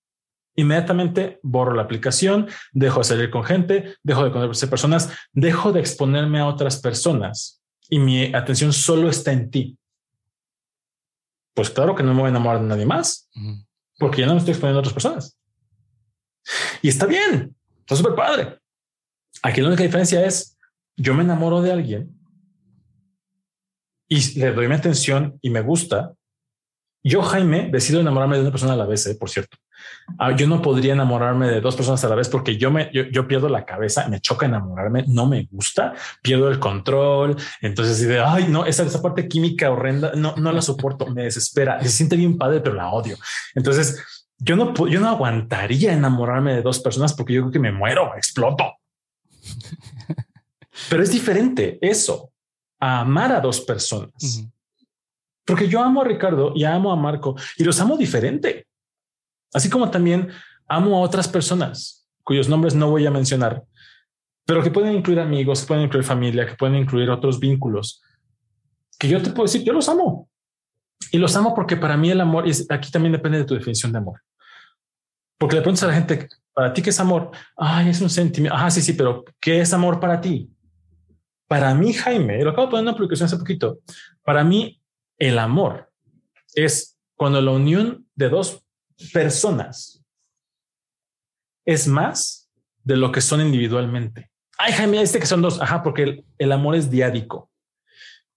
Inmediatamente borro la aplicación, dejo de salir con gente, dejo de conocer personas, dejo de exponerme a otras personas y mi atención solo está en ti. Pues claro que no me voy a enamorar de nadie más, porque ya no me estoy exponiendo a otras personas. Y está bien, está súper padre. Aquí la única diferencia es, yo me enamoro de alguien y le doy mi atención y me gusta. Yo, Jaime, decido enamorarme de una persona a la vez, ¿eh? por cierto. Ah, yo no podría enamorarme de dos personas a la vez porque yo me yo, pierdo la cabeza, me choca enamorarme, no me gusta, pierdo el control. Entonces, de ay, no, esa, esa parte química horrenda, no, no la soporto, me desespera. Se siente bien padre, pero la odio. Entonces, yo no, yo no aguantaría enamorarme de dos personas porque yo creo que me muero, exploto. *laughs* Pero es diferente eso a amar a dos personas. Porque yo amo a Ricardo y amo a Marco y los amo diferente. Así como también amo a otras personas cuyos nombres no voy a mencionar, pero que pueden incluir amigos, que pueden incluir familia, que pueden incluir otros vínculos, que yo te puedo decir, yo los amo. Y los amo porque para mí el amor, es, aquí también depende de tu definición de amor. Porque le preguntas a la gente, ¿para ti qué es amor? Ay, es un sentimiento. Ah, sí, sí, pero ¿qué es amor para ti? Para mí, Jaime, lo acabo de poner en una publicación hace poquito, para mí el amor es cuando la unión de dos personas es más de lo que son individualmente. Ay, Jaime, este que son dos. Ajá, porque el, amor es diádico.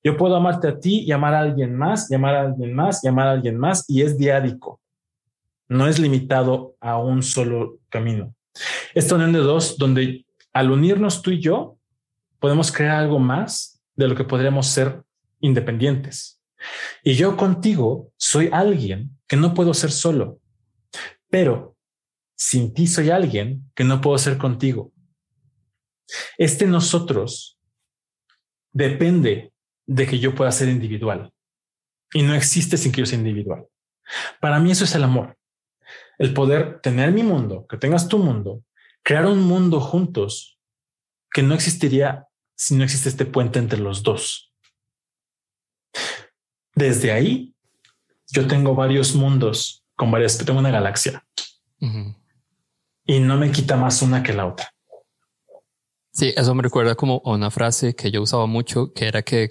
Yo puedo amarte a ti y amar a alguien más, llamar a alguien más, llamar a alguien más, y es diádico. No es limitado a un solo camino. Esta unión de dos, donde al unirnos tú y yo, podemos crear algo más de lo que podríamos ser independientes. Y yo contigo soy alguien que no puedo ser solo pero sin ti soy alguien que no puedo ser contigo. Este nosotros depende de que yo pueda ser individual y no existe sin que yo sea individual. Para mí eso es el amor. El poder tener mi mundo, que tengas tu mundo, crear un mundo juntos que no existiría si no existe este puente entre los dos. Desde ahí, yo tengo varios mundos con varias, tengo una galaxia y no me quita más una que la otra. Sí, eso me recuerda como una frase que yo usaba mucho, que era que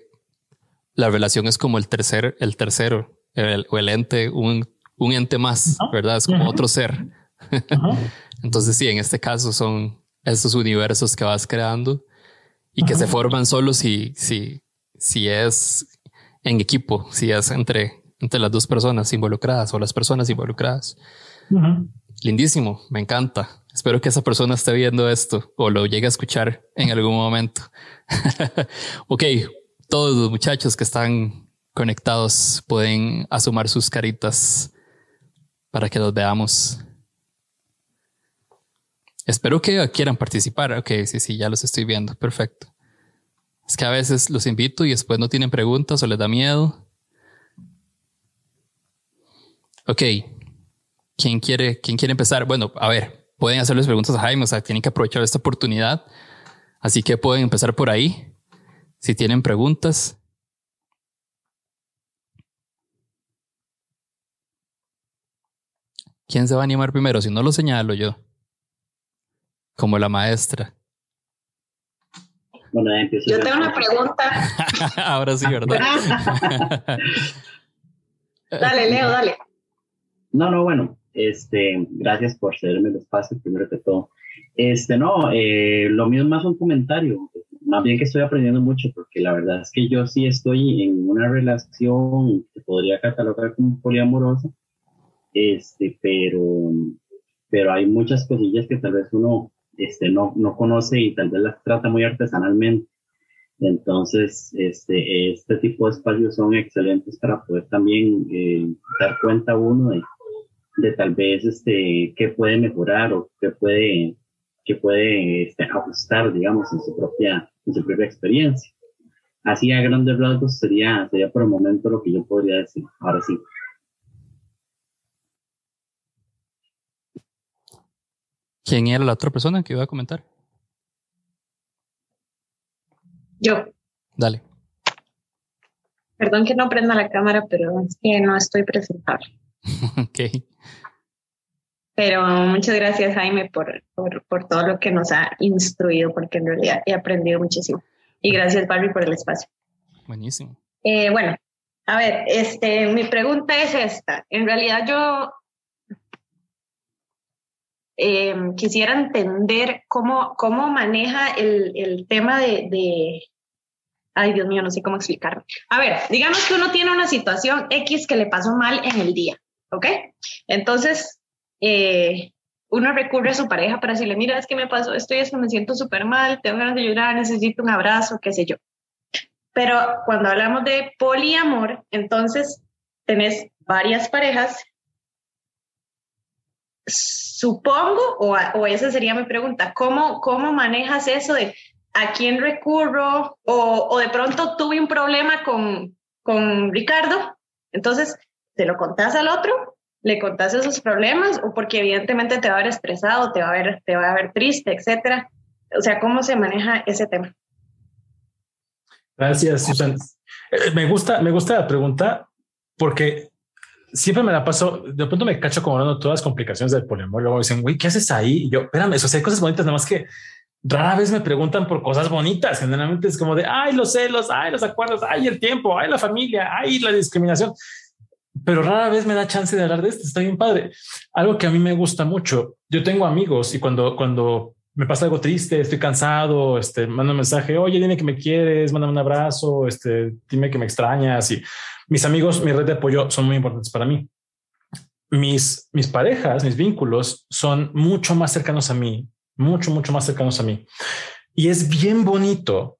la relación es como el tercer, el tercero, el, o el ente, un, un ente más, ¿verdad? Es como otro ser. *laughs* Entonces sí, en este caso son estos universos que vas creando y que se forman solo si, si, si es en equipo, si es entre, entre las dos personas involucradas o las personas involucradas. Lindísimo, me encanta. Espero que esa persona esté viendo esto o lo llegue a escuchar en algún momento. *laughs* ok, todos los muchachos que están conectados pueden asomar sus caritas para que los veamos. Espero que quieran participar. Ok, sí, sí, ya los estoy viendo. Perfecto. Es que a veces los invito y después no tienen preguntas o les da miedo. Ok, ¿Quién quiere, quién quiere empezar? Bueno, a ver, pueden hacerles preguntas a Jaime, o sea, tienen que aprovechar esta oportunidad. Así que pueden empezar por ahí. Si tienen preguntas. ¿Quién se va a animar primero? Si no lo señalo yo. Como la maestra. Bueno, yo tengo una pregunta. *laughs* Ahora sí, ¿verdad? *laughs* dale, Leo, dale. No, no, bueno, este, gracias por cederme el espacio, primero que todo. Este, no, eh, lo mío es más un comentario, más bien que estoy aprendiendo mucho, porque la verdad es que yo sí estoy en una relación que podría catalogar como poliamorosa, este, pero, pero hay muchas cosillas que tal vez uno este, no, no conoce y tal vez las trata muy artesanalmente. Entonces, este, este tipo de espacios son excelentes para poder también eh, dar cuenta uno de de tal vez este, qué puede mejorar o qué puede, qué puede este, ajustar, digamos, en su propia, en su propia experiencia. Así a grandes rasgos sería, sería por el momento lo que yo podría decir. Ahora sí. ¿Quién era la otra persona que iba a comentar? Yo. Dale. Perdón que no prenda la cámara, pero es que no estoy presentable. *laughs* ok. Pero muchas gracias, Jaime, por, por, por, todo lo que nos ha instruido, porque en realidad he aprendido muchísimo. Y gracias, Barbie, por el espacio. Buenísimo. Eh, bueno, a ver, este, mi pregunta es esta. En realidad yo eh, quisiera entender cómo, cómo maneja el, el tema de, de, Ay, Dios mío, no sé cómo explicarme. A ver, digamos que uno tiene una situación X que le pasó mal en el día, ¿ok? Entonces, eh, uno recurre a su pareja para decirle, mira, es que me pasó esto y esto, me siento súper mal, tengo ganas de llorar, necesito un abrazo, qué sé yo. Pero cuando hablamos de poliamor, entonces tenés varias parejas. Supongo, o, o esa sería mi pregunta, ¿cómo, ¿cómo manejas eso de a quién recurro o, o de pronto tuve un problema con, con Ricardo? Entonces, ¿te lo contás al otro? le contás esos problemas o porque evidentemente te va a ver estresado, te va a ver, te va a ver triste, etcétera. O sea, ¿cómo se maneja ese tema? Gracias, Susan. Eh, me gusta, me gusta la pregunta porque siempre me la paso, de pronto me cacho como hablando todas las complicaciones del poliamor. Luego dicen, güey, ¿qué haces ahí? Y yo, espérame, eso hay cosas bonitas, nada más que rara vez me preguntan por cosas bonitas. Generalmente es como de, ay, los celos, ay, los acuerdos, ay, el tiempo, ay, la familia, ay, la discriminación pero rara vez me da chance de hablar de esto. Está bien padre. Algo que a mí me gusta mucho. Yo tengo amigos y cuando, cuando me pasa algo triste, estoy cansado, este, mando un mensaje, oye, dime que me quieres, mándame un abrazo, este, dime que me extrañas. Y mis amigos, mi red de apoyo son muy importantes para mí. Mis, mis parejas, mis vínculos son mucho más cercanos a mí, mucho, mucho más cercanos a mí. Y es bien bonito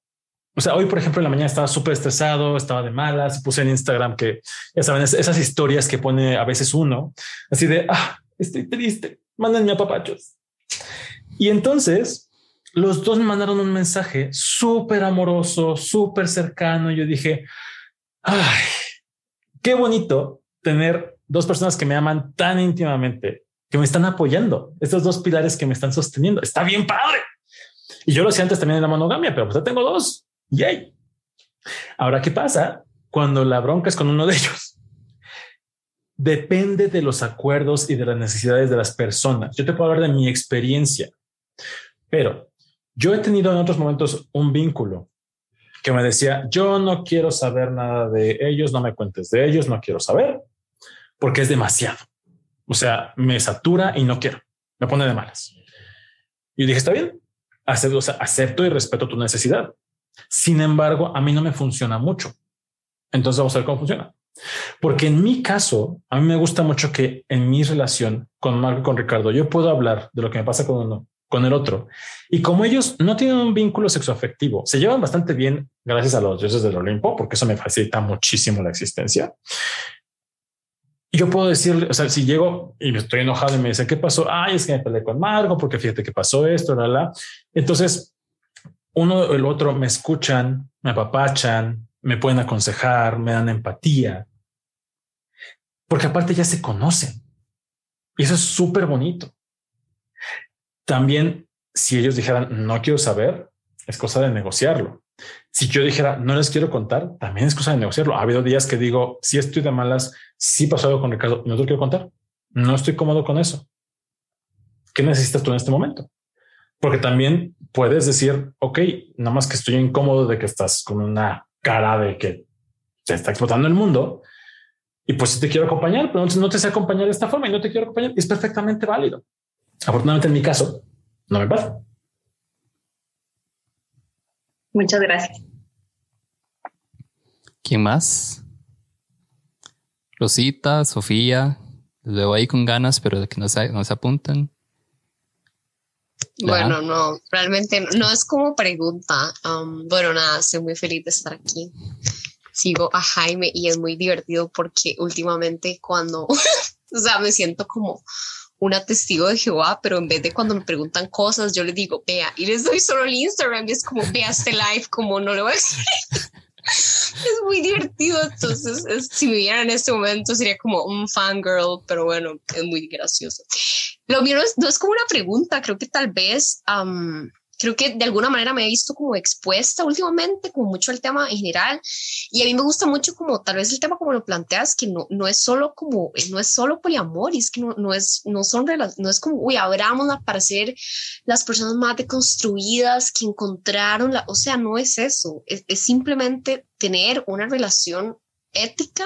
o sea, hoy, por ejemplo, en la mañana estaba súper estresado, estaba de malas, puse en Instagram que ya saben, esas historias que pone a veces uno, así de, ah, estoy triste, mándenme a papachos. Y entonces los dos me mandaron un mensaje súper amoroso, súper cercano. Yo dije, ay, qué bonito tener dos personas que me aman tan íntimamente, que me están apoyando, estos dos pilares que me están sosteniendo. Está bien padre. Y yo lo hacía antes también en la monogamia, pero pues ya tengo dos. Yay. Ahora, ¿qué pasa cuando la bronca es con uno de ellos? Depende de los acuerdos y de las necesidades de las personas. Yo te puedo hablar de mi experiencia, pero yo he tenido en otros momentos un vínculo que me decía, yo no quiero saber nada de ellos, no me cuentes de ellos, no quiero saber, porque es demasiado. O sea, me satura y no quiero, me pone de malas. Y dije, está bien, acepto, acepto y respeto tu necesidad. Sin embargo, a mí no me funciona mucho. Entonces vamos a ver cómo funciona. Porque en mi caso, a mí me gusta mucho que en mi relación con Marco y con Ricardo, yo puedo hablar de lo que me pasa con uno, con el otro. Y como ellos no tienen un vínculo sexoafectivo, se llevan bastante bien gracias a los dioses del Olimpo, porque eso me facilita muchísimo la existencia. yo puedo decirle, o sea, si llego y me estoy enojado y me dice, ¿qué pasó? Ay, es que me peleé con Marco porque fíjate que pasó esto, la, la. Entonces, uno o el otro me escuchan, me apapachan, me pueden aconsejar, me dan empatía, porque aparte ya se conocen. Y eso es súper bonito. También, si ellos dijeran, no quiero saber, es cosa de negociarlo. Si yo dijera, no les quiero contar, también es cosa de negociarlo. Ha habido días que digo, si estoy de malas, si pasó algo con Ricardo, no te quiero contar. No estoy cómodo con eso. ¿Qué necesitas tú en este momento? Porque también puedes decir, ok, nada más que estoy incómodo de que estás con una cara de que se está explotando el mundo. Y pues si te quiero acompañar, pero no te sé acompañar de esta forma y no te quiero acompañar, es perfectamente válido. Afortunadamente en mi caso, no me pasa. Muchas gracias. ¿Quién más? Rosita, Sofía, los veo ahí con ganas, pero de que no se, no se apuntan. Bueno, no, realmente no, es como pregunta. Um, bueno, nada, estoy muy feliz de estar aquí. Sigo a Jaime y es muy divertido porque últimamente cuando, *laughs* o sea, me siento como una testigo de Jehová, pero en vez de cuando me preguntan cosas, yo les digo, vea, y les doy solo el Instagram y es como, vea este live, como no le voy a decir. *laughs* es muy divertido. Entonces, si me vieran en este momento, sería como un fangirl, pero bueno, es muy gracioso. Lo mío no es, como una pregunta, creo que tal vez, creo que de alguna manera me he visto como expuesta últimamente, como mucho al tema en general. Y a mí me gusta mucho como tal vez el tema como lo planteas, que no, no es solo como, no es solo poliamor, es que no, no es, no son, no es como, uy, abrámosla para ser las personas más deconstruidas que encontraron la, o sea, no es eso, es, es simplemente tener una relación ética,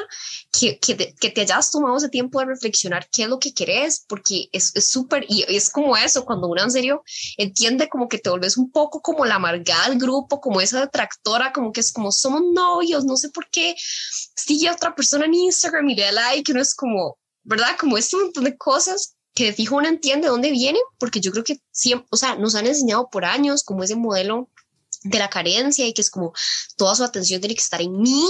que, que, que, te, hayas tomado ese tiempo de reflexionar qué es lo que querés, porque es súper, y es como eso, cuando uno en serio entiende como que te volvés un poco como la amargada del grupo, como esa detractora, como que es como somos novios, no sé por qué, sigue a otra persona en Instagram y le da like, uno es como, ¿verdad? Como este montón de cosas que de fijo uno entiende dónde vienen, porque yo creo que siempre, o sea, nos han enseñado por años como ese modelo de la carencia y que es como toda su atención tiene que estar en mí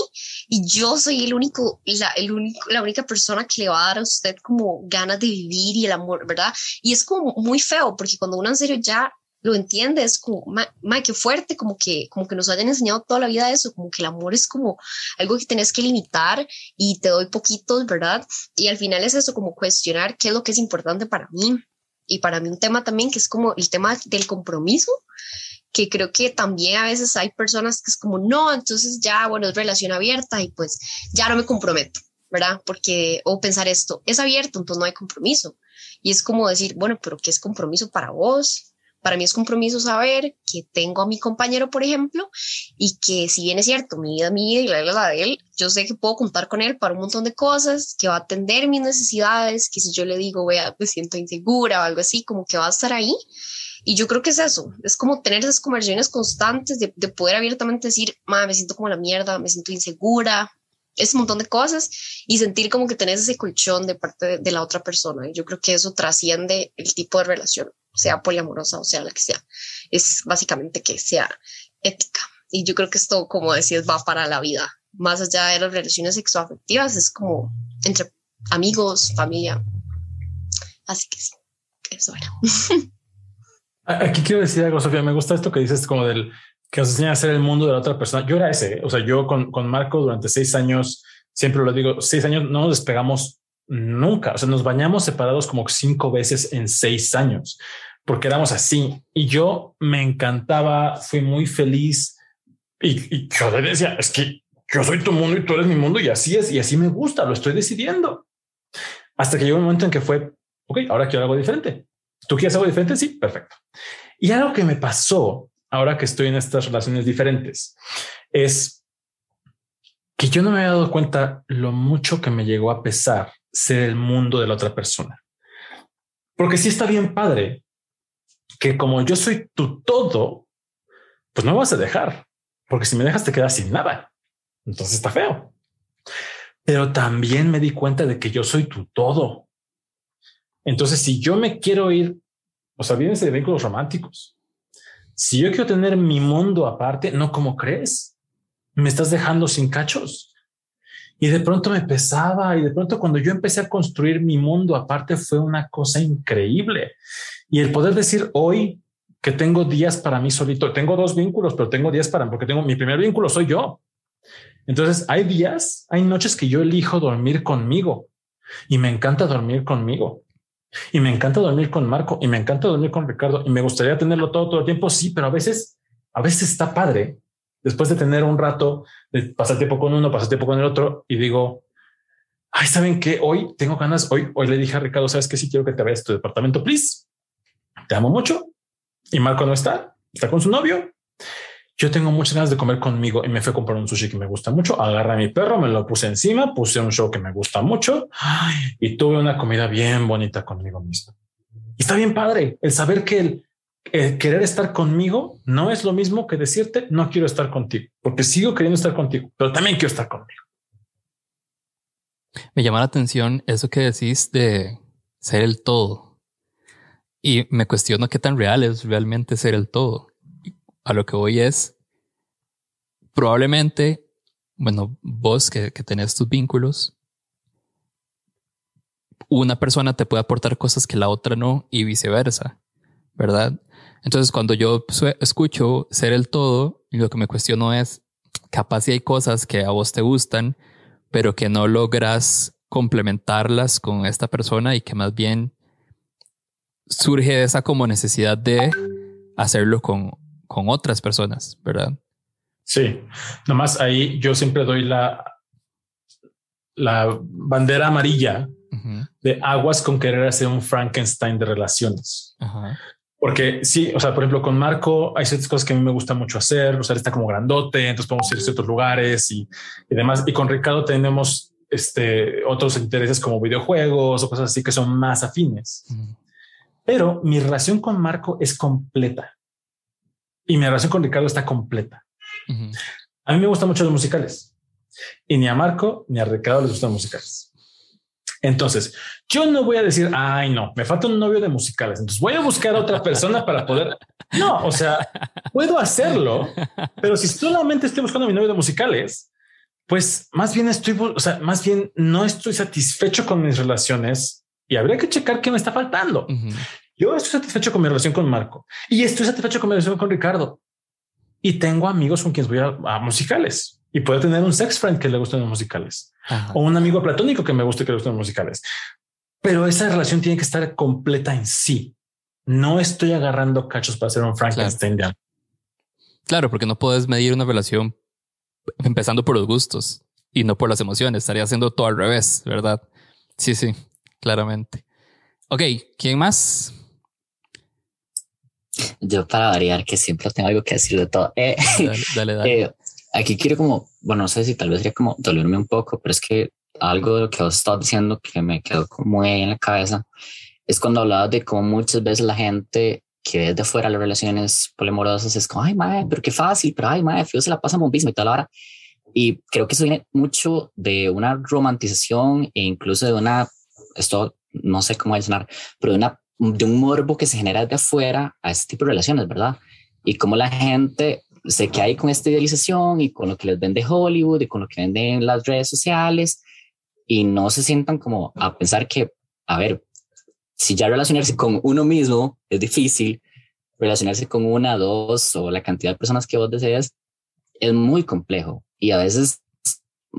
y yo soy el único, la, el único, la única persona que le va a dar a usted como ganas de vivir y el amor, ¿verdad? Y es como muy feo porque cuando uno en serio ya lo entiende, es como, ma, qué fuerte, como que, como que nos hayan enseñado toda la vida eso, como que el amor es como algo que tienes que limitar y te doy poquitos, ¿verdad? Y al final es eso, como cuestionar qué es lo que es importante para mí. Y para mí un tema también que es como el tema del compromiso, que creo que también a veces hay personas que es como, no, entonces ya, bueno, es relación abierta y pues ya no me comprometo, ¿verdad? Porque, o pensar esto, es abierto, entonces no hay compromiso. Y es como decir, bueno, pero ¿qué es compromiso para vos? Para mí es compromiso saber que tengo a mi compañero, por ejemplo, y que si bien es cierto, mi vida es mi vida y la vida la de él, yo sé que puedo contar con él para un montón de cosas, que va a atender mis necesidades, que si yo le digo, vea, me siento insegura o algo así, como que va a estar ahí y yo creo que es eso, es como tener esas conversaciones constantes de, de poder abiertamente decir, me siento como la mierda, me siento insegura, ese montón de cosas y sentir como que tenés ese colchón de parte de, la otra persona. Y yo creo que eso trasciende el tipo de relación, sea poliamorosa o sea la que sea. Es básicamente que sea ética. Y yo creo que esto, como decías, va para la vida. Más allá de las relaciones sexoafectivas, es como entre amigos, familia. Así que sí, eso era. *laughs* Aquí quiero decir algo, Sofía. Me gusta esto que dices como del que nos enseña a hacer el mundo de la otra persona. Yo era ese. ¿eh? O sea, yo con, con Marco durante seis años, siempre lo digo, seis años no nos despegamos nunca. O sea, nos bañamos separados como cinco veces en seis años porque éramos así. Y yo me encantaba, fui muy feliz y, y yo le decía, es que yo soy tu mundo y tú eres mi mundo y así es y así me gusta, lo estoy decidiendo. Hasta que llegó un momento en que fue, ok, ahora quiero algo diferente. ¿Tú quieres algo diferente? Sí, perfecto. Y algo que me pasó ahora que estoy en estas relaciones diferentes es que yo no me había dado cuenta lo mucho que me llegó a pesar ser el mundo de la otra persona. Porque sí está bien padre que como yo soy tu todo, pues no vas a dejar, porque si me dejas te quedas sin nada. Entonces está feo. Pero también me di cuenta de que yo soy tu todo. Entonces, si yo me quiero ir, o sea, vienes de vínculos románticos. Si yo quiero tener mi mundo aparte, no como crees, me estás dejando sin cachos. Y de pronto me pesaba y de pronto cuando yo empecé a construir mi mundo aparte fue una cosa increíble. Y el poder decir hoy que tengo días para mí solito, tengo dos vínculos, pero tengo días para, porque tengo mi primer vínculo, soy yo. Entonces hay días, hay noches que yo elijo dormir conmigo y me encanta dormir conmigo. Y me encanta dormir con Marco y me encanta dormir con Ricardo y me gustaría tenerlo todo, todo el tiempo. Sí, pero a veces, a veces está padre después de tener un rato de pasar tiempo con uno, pasar tiempo con el otro y digo, ay, saben que hoy tengo ganas. Hoy, hoy le dije a Ricardo, sabes que si quiero que te vayas a tu departamento, please. Te amo mucho. Y Marco no está, está con su novio yo tengo muchas ganas de comer conmigo y me fui a comprar un sushi que me gusta mucho. Agarré a mi perro, me lo puse encima, puse un show que me gusta mucho y tuve una comida bien bonita conmigo mismo. Y está bien padre el saber que el, querer estar conmigo no es lo mismo que decirte no quiero estar contigo, porque sigo queriendo estar contigo, pero también quiero estar conmigo. Me llama la atención eso que decís de ser el todo. Y me cuestiono qué tan real es realmente ser el todo a lo que voy es, probablemente, bueno, vos que, que tenés tus vínculos, una persona te puede aportar cosas que la otra no y viceversa, ¿verdad? Entonces, cuando yo escucho ser el todo, lo que me cuestiono es, capaz si hay cosas que a vos te gustan, pero que no logras complementarlas con esta persona y que más bien surge esa como necesidad de hacerlo con, con otras personas, ¿verdad? Sí, nomás ahí yo siempre doy la, la bandera amarilla de aguas con querer hacer un Frankenstein de relaciones. Porque sí, o sea, por ejemplo, con Marco hay ciertas cosas que a mí me gusta mucho hacer. O sea, está como grandote, entonces podemos ir a ciertos lugares y, y demás. Y con Ricardo tenemos este, otros intereses como videojuegos o cosas así que son más afines. Pero mi relación con Marco es completa y mi relación con Ricardo está completa. A mí me gustan mucho los musicales y ni a Marco ni a Ricardo les gustan los musicales. Entonces, yo no voy a decir, ay, no, me falta un novio de musicales. Entonces voy a buscar a otra persona para poder. No, o sea, puedo hacerlo, pero si solamente estoy buscando a mi novio de musicales, pues más bien estoy, o sea, más bien no estoy satisfecho con mis relaciones y habría que checar qué me está faltando. Yo estoy satisfecho con mi relación con Marco y estoy satisfecho con mi relación con Ricardo y tengo amigos con quienes voy a, musicales y puedo tener un sex friend que le gusten los musicales o un amigo platónico que me guste que le gusten los musicales. Pero esa relación tiene que estar completa en sí. No estoy agarrando cachos para hacer un Frankenstein. Claro, claro porque no puedes medir una relación empezando por los gustos y no por las emociones. Estaría haciendo todo al revés, ¿verdad? Sí, sí, claramente. Ok, ¿quién más? Yo para variar, que siempre tengo algo que decir de todo. Eh, dale, dale, *laughs* eh, aquí quiero como, bueno, no sé si tal vez sería como dolerme un poco, pero es que algo de lo que os estado diciendo que me quedó como ahí en la cabeza es cuando hablabas de cómo muchas veces la gente que desde fuera las relaciones polimorosas es como, ay, madre, pero qué fácil, pero ay, madre, fío se la pasa mismo y toda la hora. Y creo que eso viene mucho de una romantización e incluso de una, esto no sé cómo sonar, pero de, una, de un morbo que se genera desde afuera a este tipo de relaciones, ¿verdad? Y cómo la gente se queda ahí con esta idealización y con lo que les vende Hollywood y con lo que venden las redes sociales y no se sientan como a pensar que, a ver, si ya relacionarse con uno mismo es difícil, relacionarse con una, dos o la cantidad de personas que vos deseas es muy complejo y a veces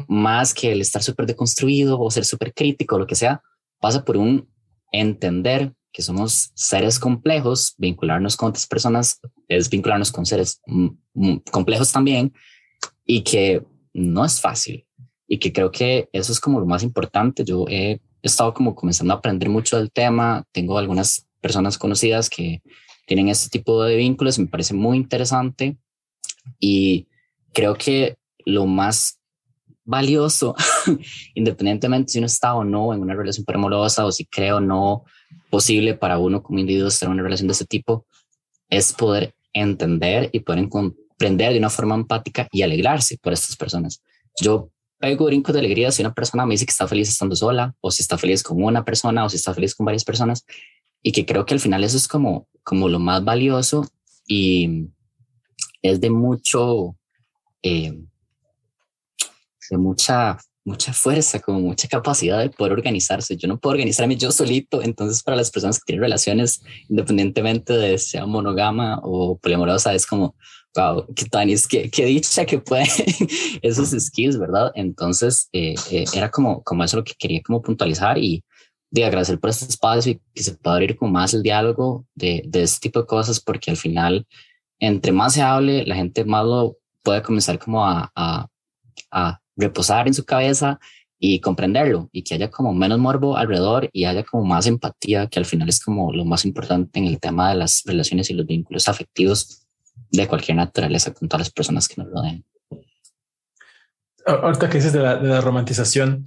más que el estar súper deconstruido o ser súper crítico lo que sea, pasa por un entender que somos seres complejos, vincularnos con otras personas es vincularnos con seres complejos también y que no es fácil y que creo que eso es como lo más importante. Yo he estado como comenzando a aprender mucho del tema. Tengo algunas personas conocidas que tienen este tipo de vínculos, me parece muy interesante y creo que lo más valioso, *laughs* independientemente si uno está o no en una relación amorosa o si creo no posible para uno como individuo estar en una relación de este tipo, es poder entender y poder comprender de una forma empática y alegrarse por estas personas. Yo pego brincos de alegría si una persona me dice que está feliz estando sola, o si está feliz con una persona, o si está feliz con varias personas, y que creo que al final eso es como, como lo más valioso y es de mucho, eh, de mucha, mucha fuerza, como mucha capacidad de poder organizarse. Yo no puedo organizarme yo solito, entonces para las personas que tienen relaciones, independientemente de sea monogama o poliamorosa, es como, wow, qué tanis, qué, qué dicha que pueden *laughs* esos skills, ¿verdad? Entonces, eh, eh, era como, como eso lo que quería como puntualizar y de agradecer por este espacio y que se pueda abrir como más el diálogo de, de este tipo de cosas, porque al final, entre más se hable, la gente más lo puede comenzar como a, a, a reposar en su cabeza y comprenderlo y que haya como menos morbo alrededor y haya como más empatía, que al final es como lo más importante en el tema de las relaciones y los vínculos afectivos de cualquier naturaleza con todas las personas que nos rodean. Ahorita que dices de la, de la romantización,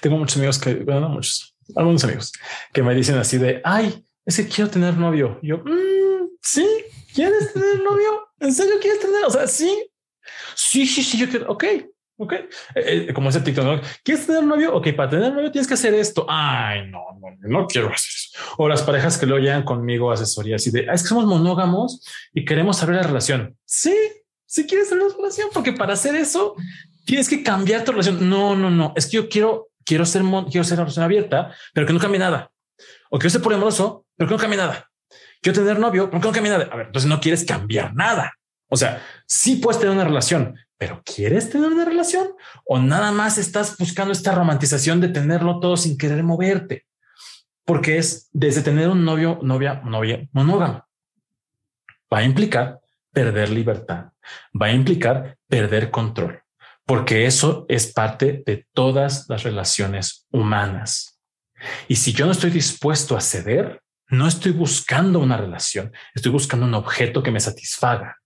tengo muchos amigos que, bueno, no muchos, algunos amigos que me dicen así de, ay, es que quiero tener novio. yo, mm, sí, ¿quieres tener novio? ¿En serio quieres tener? O sea, sí, sí, sí, sí, yo quiero, ok, Ok, eh, eh, como ese TikTok, ¿no? ¿Quieres tener novio? Ok, para tener novio tienes que hacer esto. Ay, no, no, no quiero hacer eso. O las parejas que lo llegan conmigo asesoría así de, ah, es que somos monógamos y queremos abrir la relación. Sí, sí quieres tener una relación, porque para hacer eso tienes que cambiar tu relación. No, no, no, es que yo quiero, quiero ser, quiero ser una relación abierta, pero que no cambie nada. O quiero ser poliamoroso, pero que no cambie nada. Quiero tener novio, pero que no cambie nada. A ver, entonces no quieres cambiar nada. O sea, sí puedes tener una relación, pero ¿quieres tener una relación? ¿O nada más estás buscando esta romantización de tenerlo todo sin querer moverte? Porque es desde tener un novio, novia, novia monógamo. va a implicar perder libertad, va a implicar perder control, porque eso es parte de todas las relaciones humanas. Y si yo no estoy dispuesto a ceder, no estoy buscando una relación, estoy buscando un objeto que me satisfaga.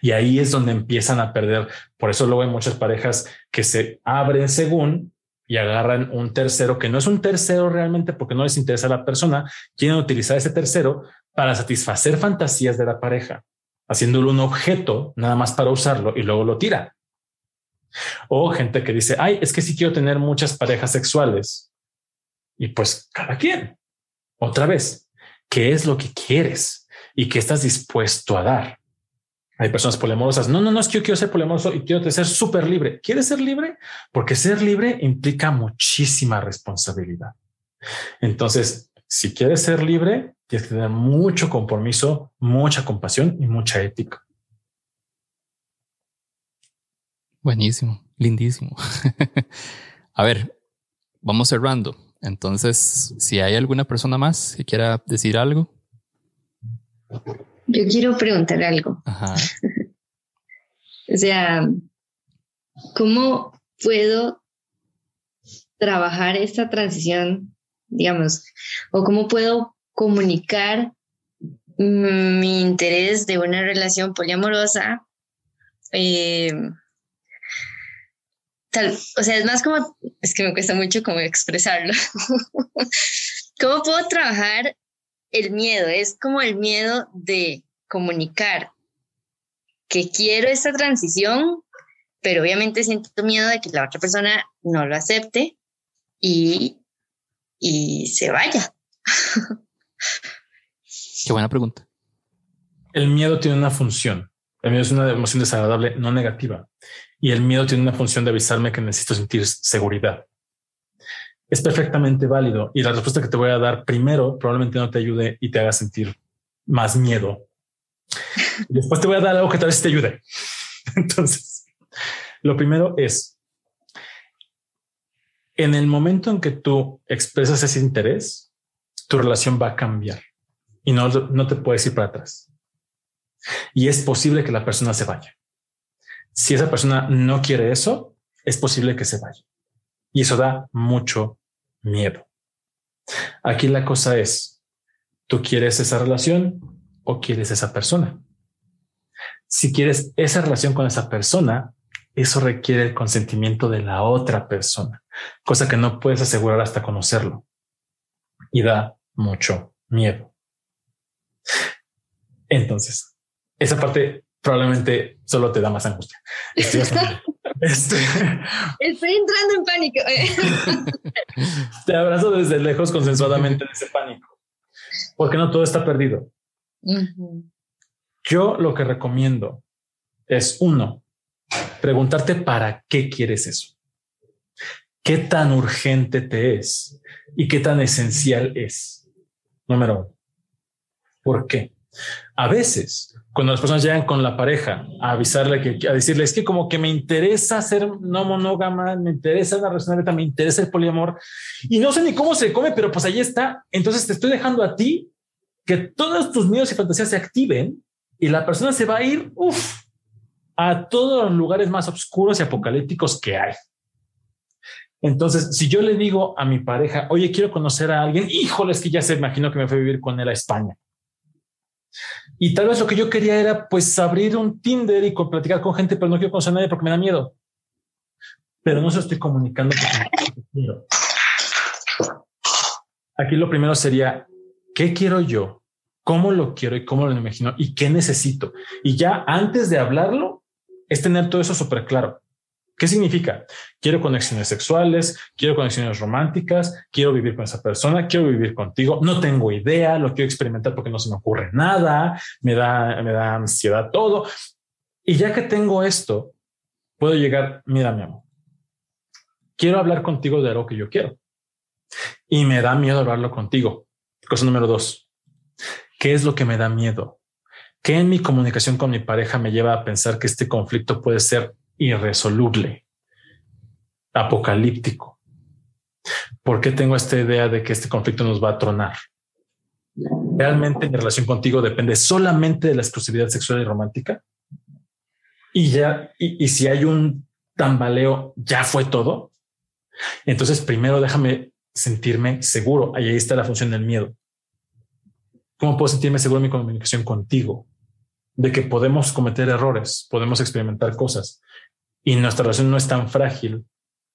Y ahí es donde empiezan a perder. Por eso luego hay muchas parejas que se abren según y agarran un tercero que no es un tercero realmente porque no les interesa a la persona, quieren utilizar ese tercero para satisfacer fantasías de la pareja, haciéndolo un objeto nada más para usarlo y luego lo tira. O gente que dice, ay, es que sí quiero tener muchas parejas sexuales. Y pues cada quien. Otra vez, ¿qué es lo que quieres y qué estás dispuesto a dar? Hay personas polemorosas. No, no, no es que yo quiero ser polemoroso y quiero ser súper libre. ¿Quieres ser libre? Porque ser libre implica muchísima responsabilidad. Entonces, si quieres ser libre, tienes que tener mucho compromiso, mucha compasión y mucha ética. Buenísimo, lindísimo. *laughs* A ver, vamos cerrando. Entonces, si hay alguna persona más que quiera decir algo. Yo quiero preguntar algo. *laughs* o sea, ¿cómo puedo trabajar esta transición, digamos, o cómo puedo comunicar mi interés de una relación poliamorosa? Eh, tal, o sea, es más como, es que me cuesta mucho como expresarlo. *laughs* ¿Cómo puedo trabajar el miedo, es como el miedo de comunicar que quiero esta transición, pero obviamente siento miedo de que la otra persona no lo acepte y, y se vaya. Qué buena pregunta. El miedo tiene una función. El miedo es una emoción desagradable, no negativa. Y el miedo tiene una función de avisarme que necesito sentir seguridad es perfectamente válido. Y la respuesta que te voy a dar primero probablemente no te ayude y te haga sentir más miedo. Después te voy a dar algo que tal vez te ayude. *laughs* Entonces, lo primero es, en el momento en que tú expresas ese interés, tu relación va a cambiar y no, no te puedes ir para atrás. Y es posible que la persona se vaya. Si esa persona no quiere eso, es posible que se vaya. Y eso da mucho miedo. Aquí la cosa es, ¿tú quieres esa relación o quieres esa persona? Si quieres esa relación con esa persona, eso requiere el consentimiento de la otra persona, cosa que no puedes asegurar hasta conocerlo. Y da mucho miedo. Entonces, esa parte probablemente solo te da más angustia. *laughs* Este, *laughs* Estoy entrando en pánico. *laughs* Te abrazo desde lejos consensuadamente de ese pánico, porque no todo está perdido. Yo lo que recomiendo es uno, preguntarte para qué quieres eso. ¿Qué tan urgente te es y qué tan esencial es? Número uno. ¿Por qué? A veces cuando las personas llegan con la pareja a avisarle que a decirle es que como que me interesa ser no monógama, me interesa la relación me interesa el poliamor y no sé ni cómo se come, pero pues ahí está. Entonces te estoy dejando a ti que todos tus miedos y fantasías se activen y la persona se va a ir a todos los lugares más oscuros y apocalípticos que hay. Entonces, si yo le digo a mi pareja, oye, quiero conocer a alguien, híjole, es que ya se imaginó que me fue a vivir con él a España. Y tal vez lo que yo quería era pues abrir un Tinder y platicar con gente, pero no quiero conocer a nadie porque me da miedo. Pero no se estoy comunicando Aquí lo primero sería, ¿qué quiero yo? ¿Cómo lo quiero y cómo lo imagino? ¿Y qué necesito? Y ya antes de hablarlo, es tener todo eso súper claro. ¿Qué significa? Quiero conexiones sexuales, quiero conexiones románticas, quiero vivir con esa persona, quiero vivir contigo, no tengo idea, lo quiero experimentar porque no se me ocurre nada, me da, me da ansiedad todo. Y ya que tengo esto, puedo llegar, mira mi amor, quiero hablar contigo de algo que yo quiero. Y me da miedo hablarlo contigo. Cosa número dos, ¿qué es lo que me da miedo? ¿Qué en mi comunicación con mi pareja me lleva a pensar que este conflicto puede ser irresoluble, apocalíptico. ¿Por qué tengo esta idea de que este conflicto nos va a tronar? realmente mi relación contigo depende solamente de la exclusividad sexual y romántica. Y ya, y, si hay un tambaleo, ya fue todo. Entonces, primero déjame sentirme seguro. Ahí está la función del miedo. ¿Cómo puedo sentirme seguro en mi comunicación contigo? De que podemos cometer errores, podemos experimentar cosas y nuestra relación no es tan frágil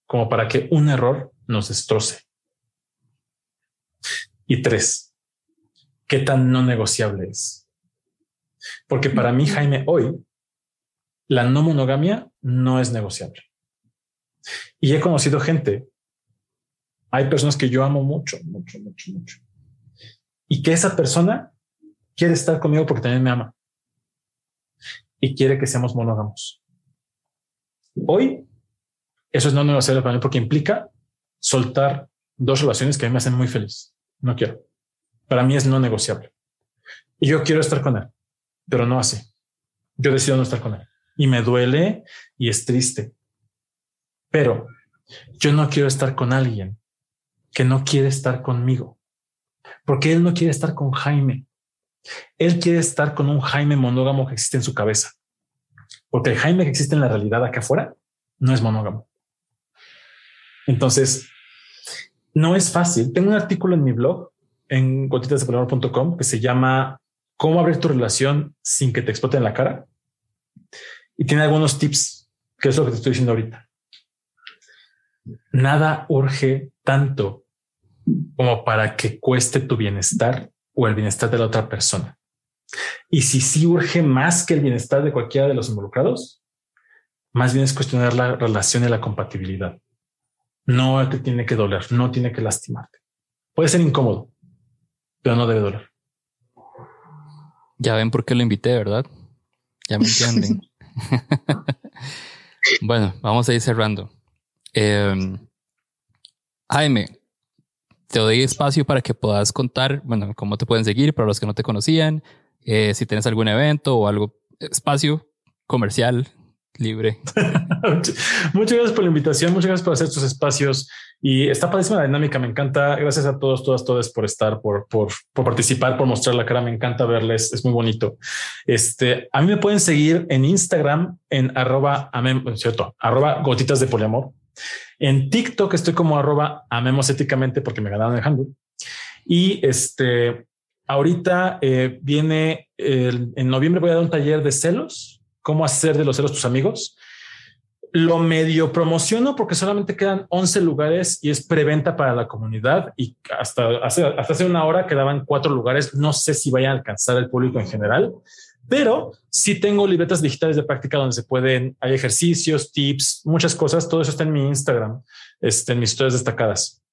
como para que un error nos destroce. Y tres, ¿qué tan no negociable es? Porque para mí, Jaime, hoy, la no monogamia no es negociable. Y he conocido gente, hay personas que yo amo mucho, mucho, mucho, mucho. Y que esa persona quiere estar conmigo porque también me ama. Y quiere que seamos monógamos. Hoy, eso es no negociable para mí porque implica soltar dos relaciones que a mí me hacen muy feliz. No quiero. Para mí es no negociable. Y yo quiero estar con él, pero no así. Yo decido no estar con él. Y me duele y es triste. Pero yo no quiero estar con alguien que no quiere estar conmigo. Porque él no quiere estar con Jaime. Él quiere estar con un Jaime monógamo que existe en su cabeza. Porque el Jaime que existe en la realidad acá afuera no es monógamo. Entonces, no es fácil. Tengo un artículo en mi blog en gotitasdepolimor.com que se llama Cómo abrir tu relación sin que te explote en la cara. Y tiene algunos tips, que es lo que te estoy diciendo ahorita. Nada urge tanto como para que cueste tu bienestar o el bienestar de la otra persona. Y si sí urge más que el bienestar de cualquiera de los involucrados, más bien es cuestionar la relación y la compatibilidad. No te tiene que doler, no tiene que lastimarte. Puede ser incómodo, pero no debe doler. Ya ven por qué lo invité, ¿verdad? Ya me entienden. *laughs* *laughs* bueno, vamos a ir cerrando. Em, Jaime, te doy espacio para que puedas contar, bueno, cómo te pueden seguir para los que no te conocían, eh, si tienes algún evento o algo, espacio comercial libre. *laughs* muchas gracias por la invitación, muchas gracias por hacer estos espacios y está padrísima la dinámica, me encanta. Gracias a todos, todas, todas por estar, por, por, por participar, por mostrar la cara, me encanta verles, es muy bonito. Este, a mí me pueden seguir en Instagram en arroba, cierto, arroba gotitas de poliamor. En TikTok estoy como arroba amemos éticamente porque me ganaron el handle. Y este, ahorita eh, viene en noviembre voy a dar un taller de celos cómo hacer de los celos tus amigos. Lo medio promociono porque solamente quedan 11 lugares y es preventa para la comunidad y hasta hace, una hora quedaban cuatro lugares. No sé si vayan a alcanzar el público en general, pero sí tengo libretas digitales de práctica donde se pueden, hay ejercicios, tips, muchas cosas. Todo eso está en mi Instagram, este, en mis historias destacadas.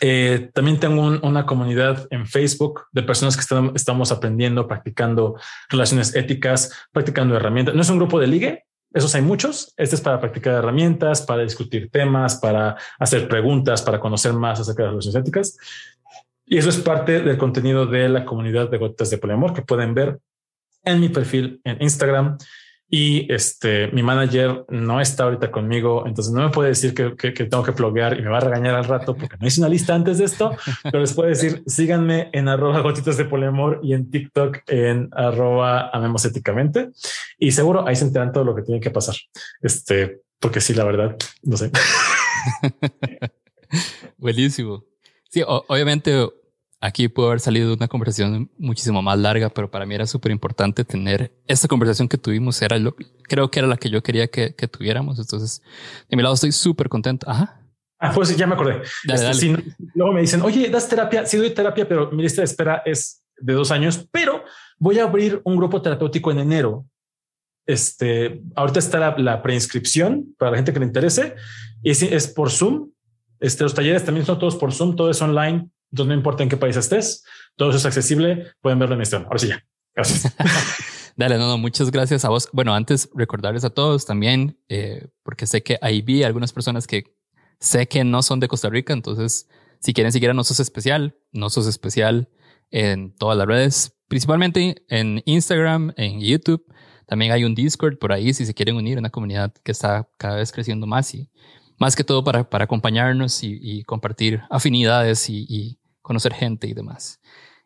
Eh, también tengo una comunidad en Facebook de personas que estamos aprendiendo, practicando relaciones éticas, practicando herramientas. No es un grupo de ligue, esos hay muchos. Este es para practicar herramientas, para discutir temas, para hacer preguntas, para conocer más acerca de las relaciones éticas. Y eso es parte del contenido de la comunidad de gotas de poliamor que pueden ver en mi perfil en Instagram y este, mi manager no está ahorita conmigo, entonces no me puede decir que, tengo que pluguear y me va a regañar al rato porque no hice una lista antes de esto, *laughs* pero les puedo decir, síganme en arroba gotitas de poliamor y en TikTok en arroba amemos éticamente y seguro ahí se enteran todo lo que tiene que pasar. Este, porque sí, la verdad, no sé. *laughs* Buenísimo. Sí, obviamente Aquí pudo haber salido una conversación muchísimo más larga, pero para mí era súper importante tener esta conversación que tuvimos. Era lo, creo que era la que yo quería que, que tuviéramos. Entonces, de mi lado estoy súper contento. Ajá. Ah, pues ya me acordé. Este, luego me dicen, oye, das terapia. Sí, doy terapia, pero mi lista de espera es de dos años, pero voy a abrir un grupo terapéutico en enero. Este, ahorita está la, la preinscripción para la gente que le interese y es, es por Zoom. Este, los talleres también son todos por Zoom, todo es online entonces, no importa en qué país estés, todo eso es accesible. Pueden verlo en Instagram. Ahora sí, ya. Gracias. *laughs* Dale, no, no, muchas gracias a vos. Bueno, antes recordarles a todos también, eh, porque sé que ahí vi algunas personas que sé que no son de Costa Rica, entonces si quieren seguir a Nosos Especial, Nosos Especial en todas las redes, principalmente en Instagram, en YouTube. También hay un Discord por ahí si se quieren unir a una comunidad que está cada vez creciendo más y más que todo para, para acompañarnos y, compartir afinidades y, conocer gente y demás.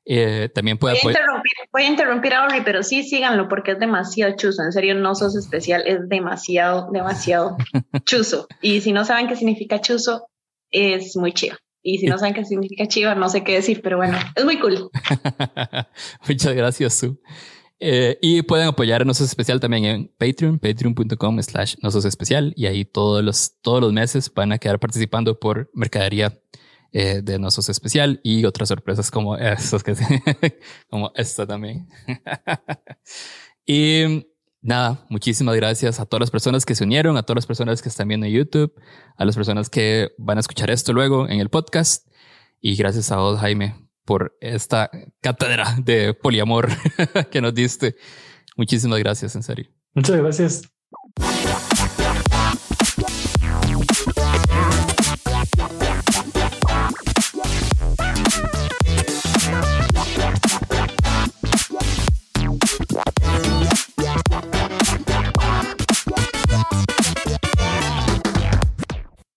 Eh, también puede voy a, interrumpir, voy a interrumpir a Ori, pero sí síganlo porque es demasiado chuzo. En serio, no sos especial, es demasiado, demasiado *laughs* chuzo. Y si no saben qué significa chuzo, es muy chido. Y si no *laughs* saben qué significa chiva, no sé qué decir, pero bueno, es muy cool. *laughs* Muchas gracias, Su. Eh, y pueden apoyar a Nosos Especial también en Patreon, patreon.com slash Nosos Especial. Y ahí todos los, todos los meses van a quedar participando por mercadería eh, de Nosos Especial y otras sorpresas como estos que *laughs* como esta también. *laughs* y nada, muchísimas gracias a todas las personas que se unieron, a todas las personas que están viendo en YouTube, a las personas que van a escuchar esto luego en el podcast. Y gracias a vos, Jaime, por esta cátedra de poliamor *laughs* que nos diste. Muchísimas gracias, en serio. Muchas gracias.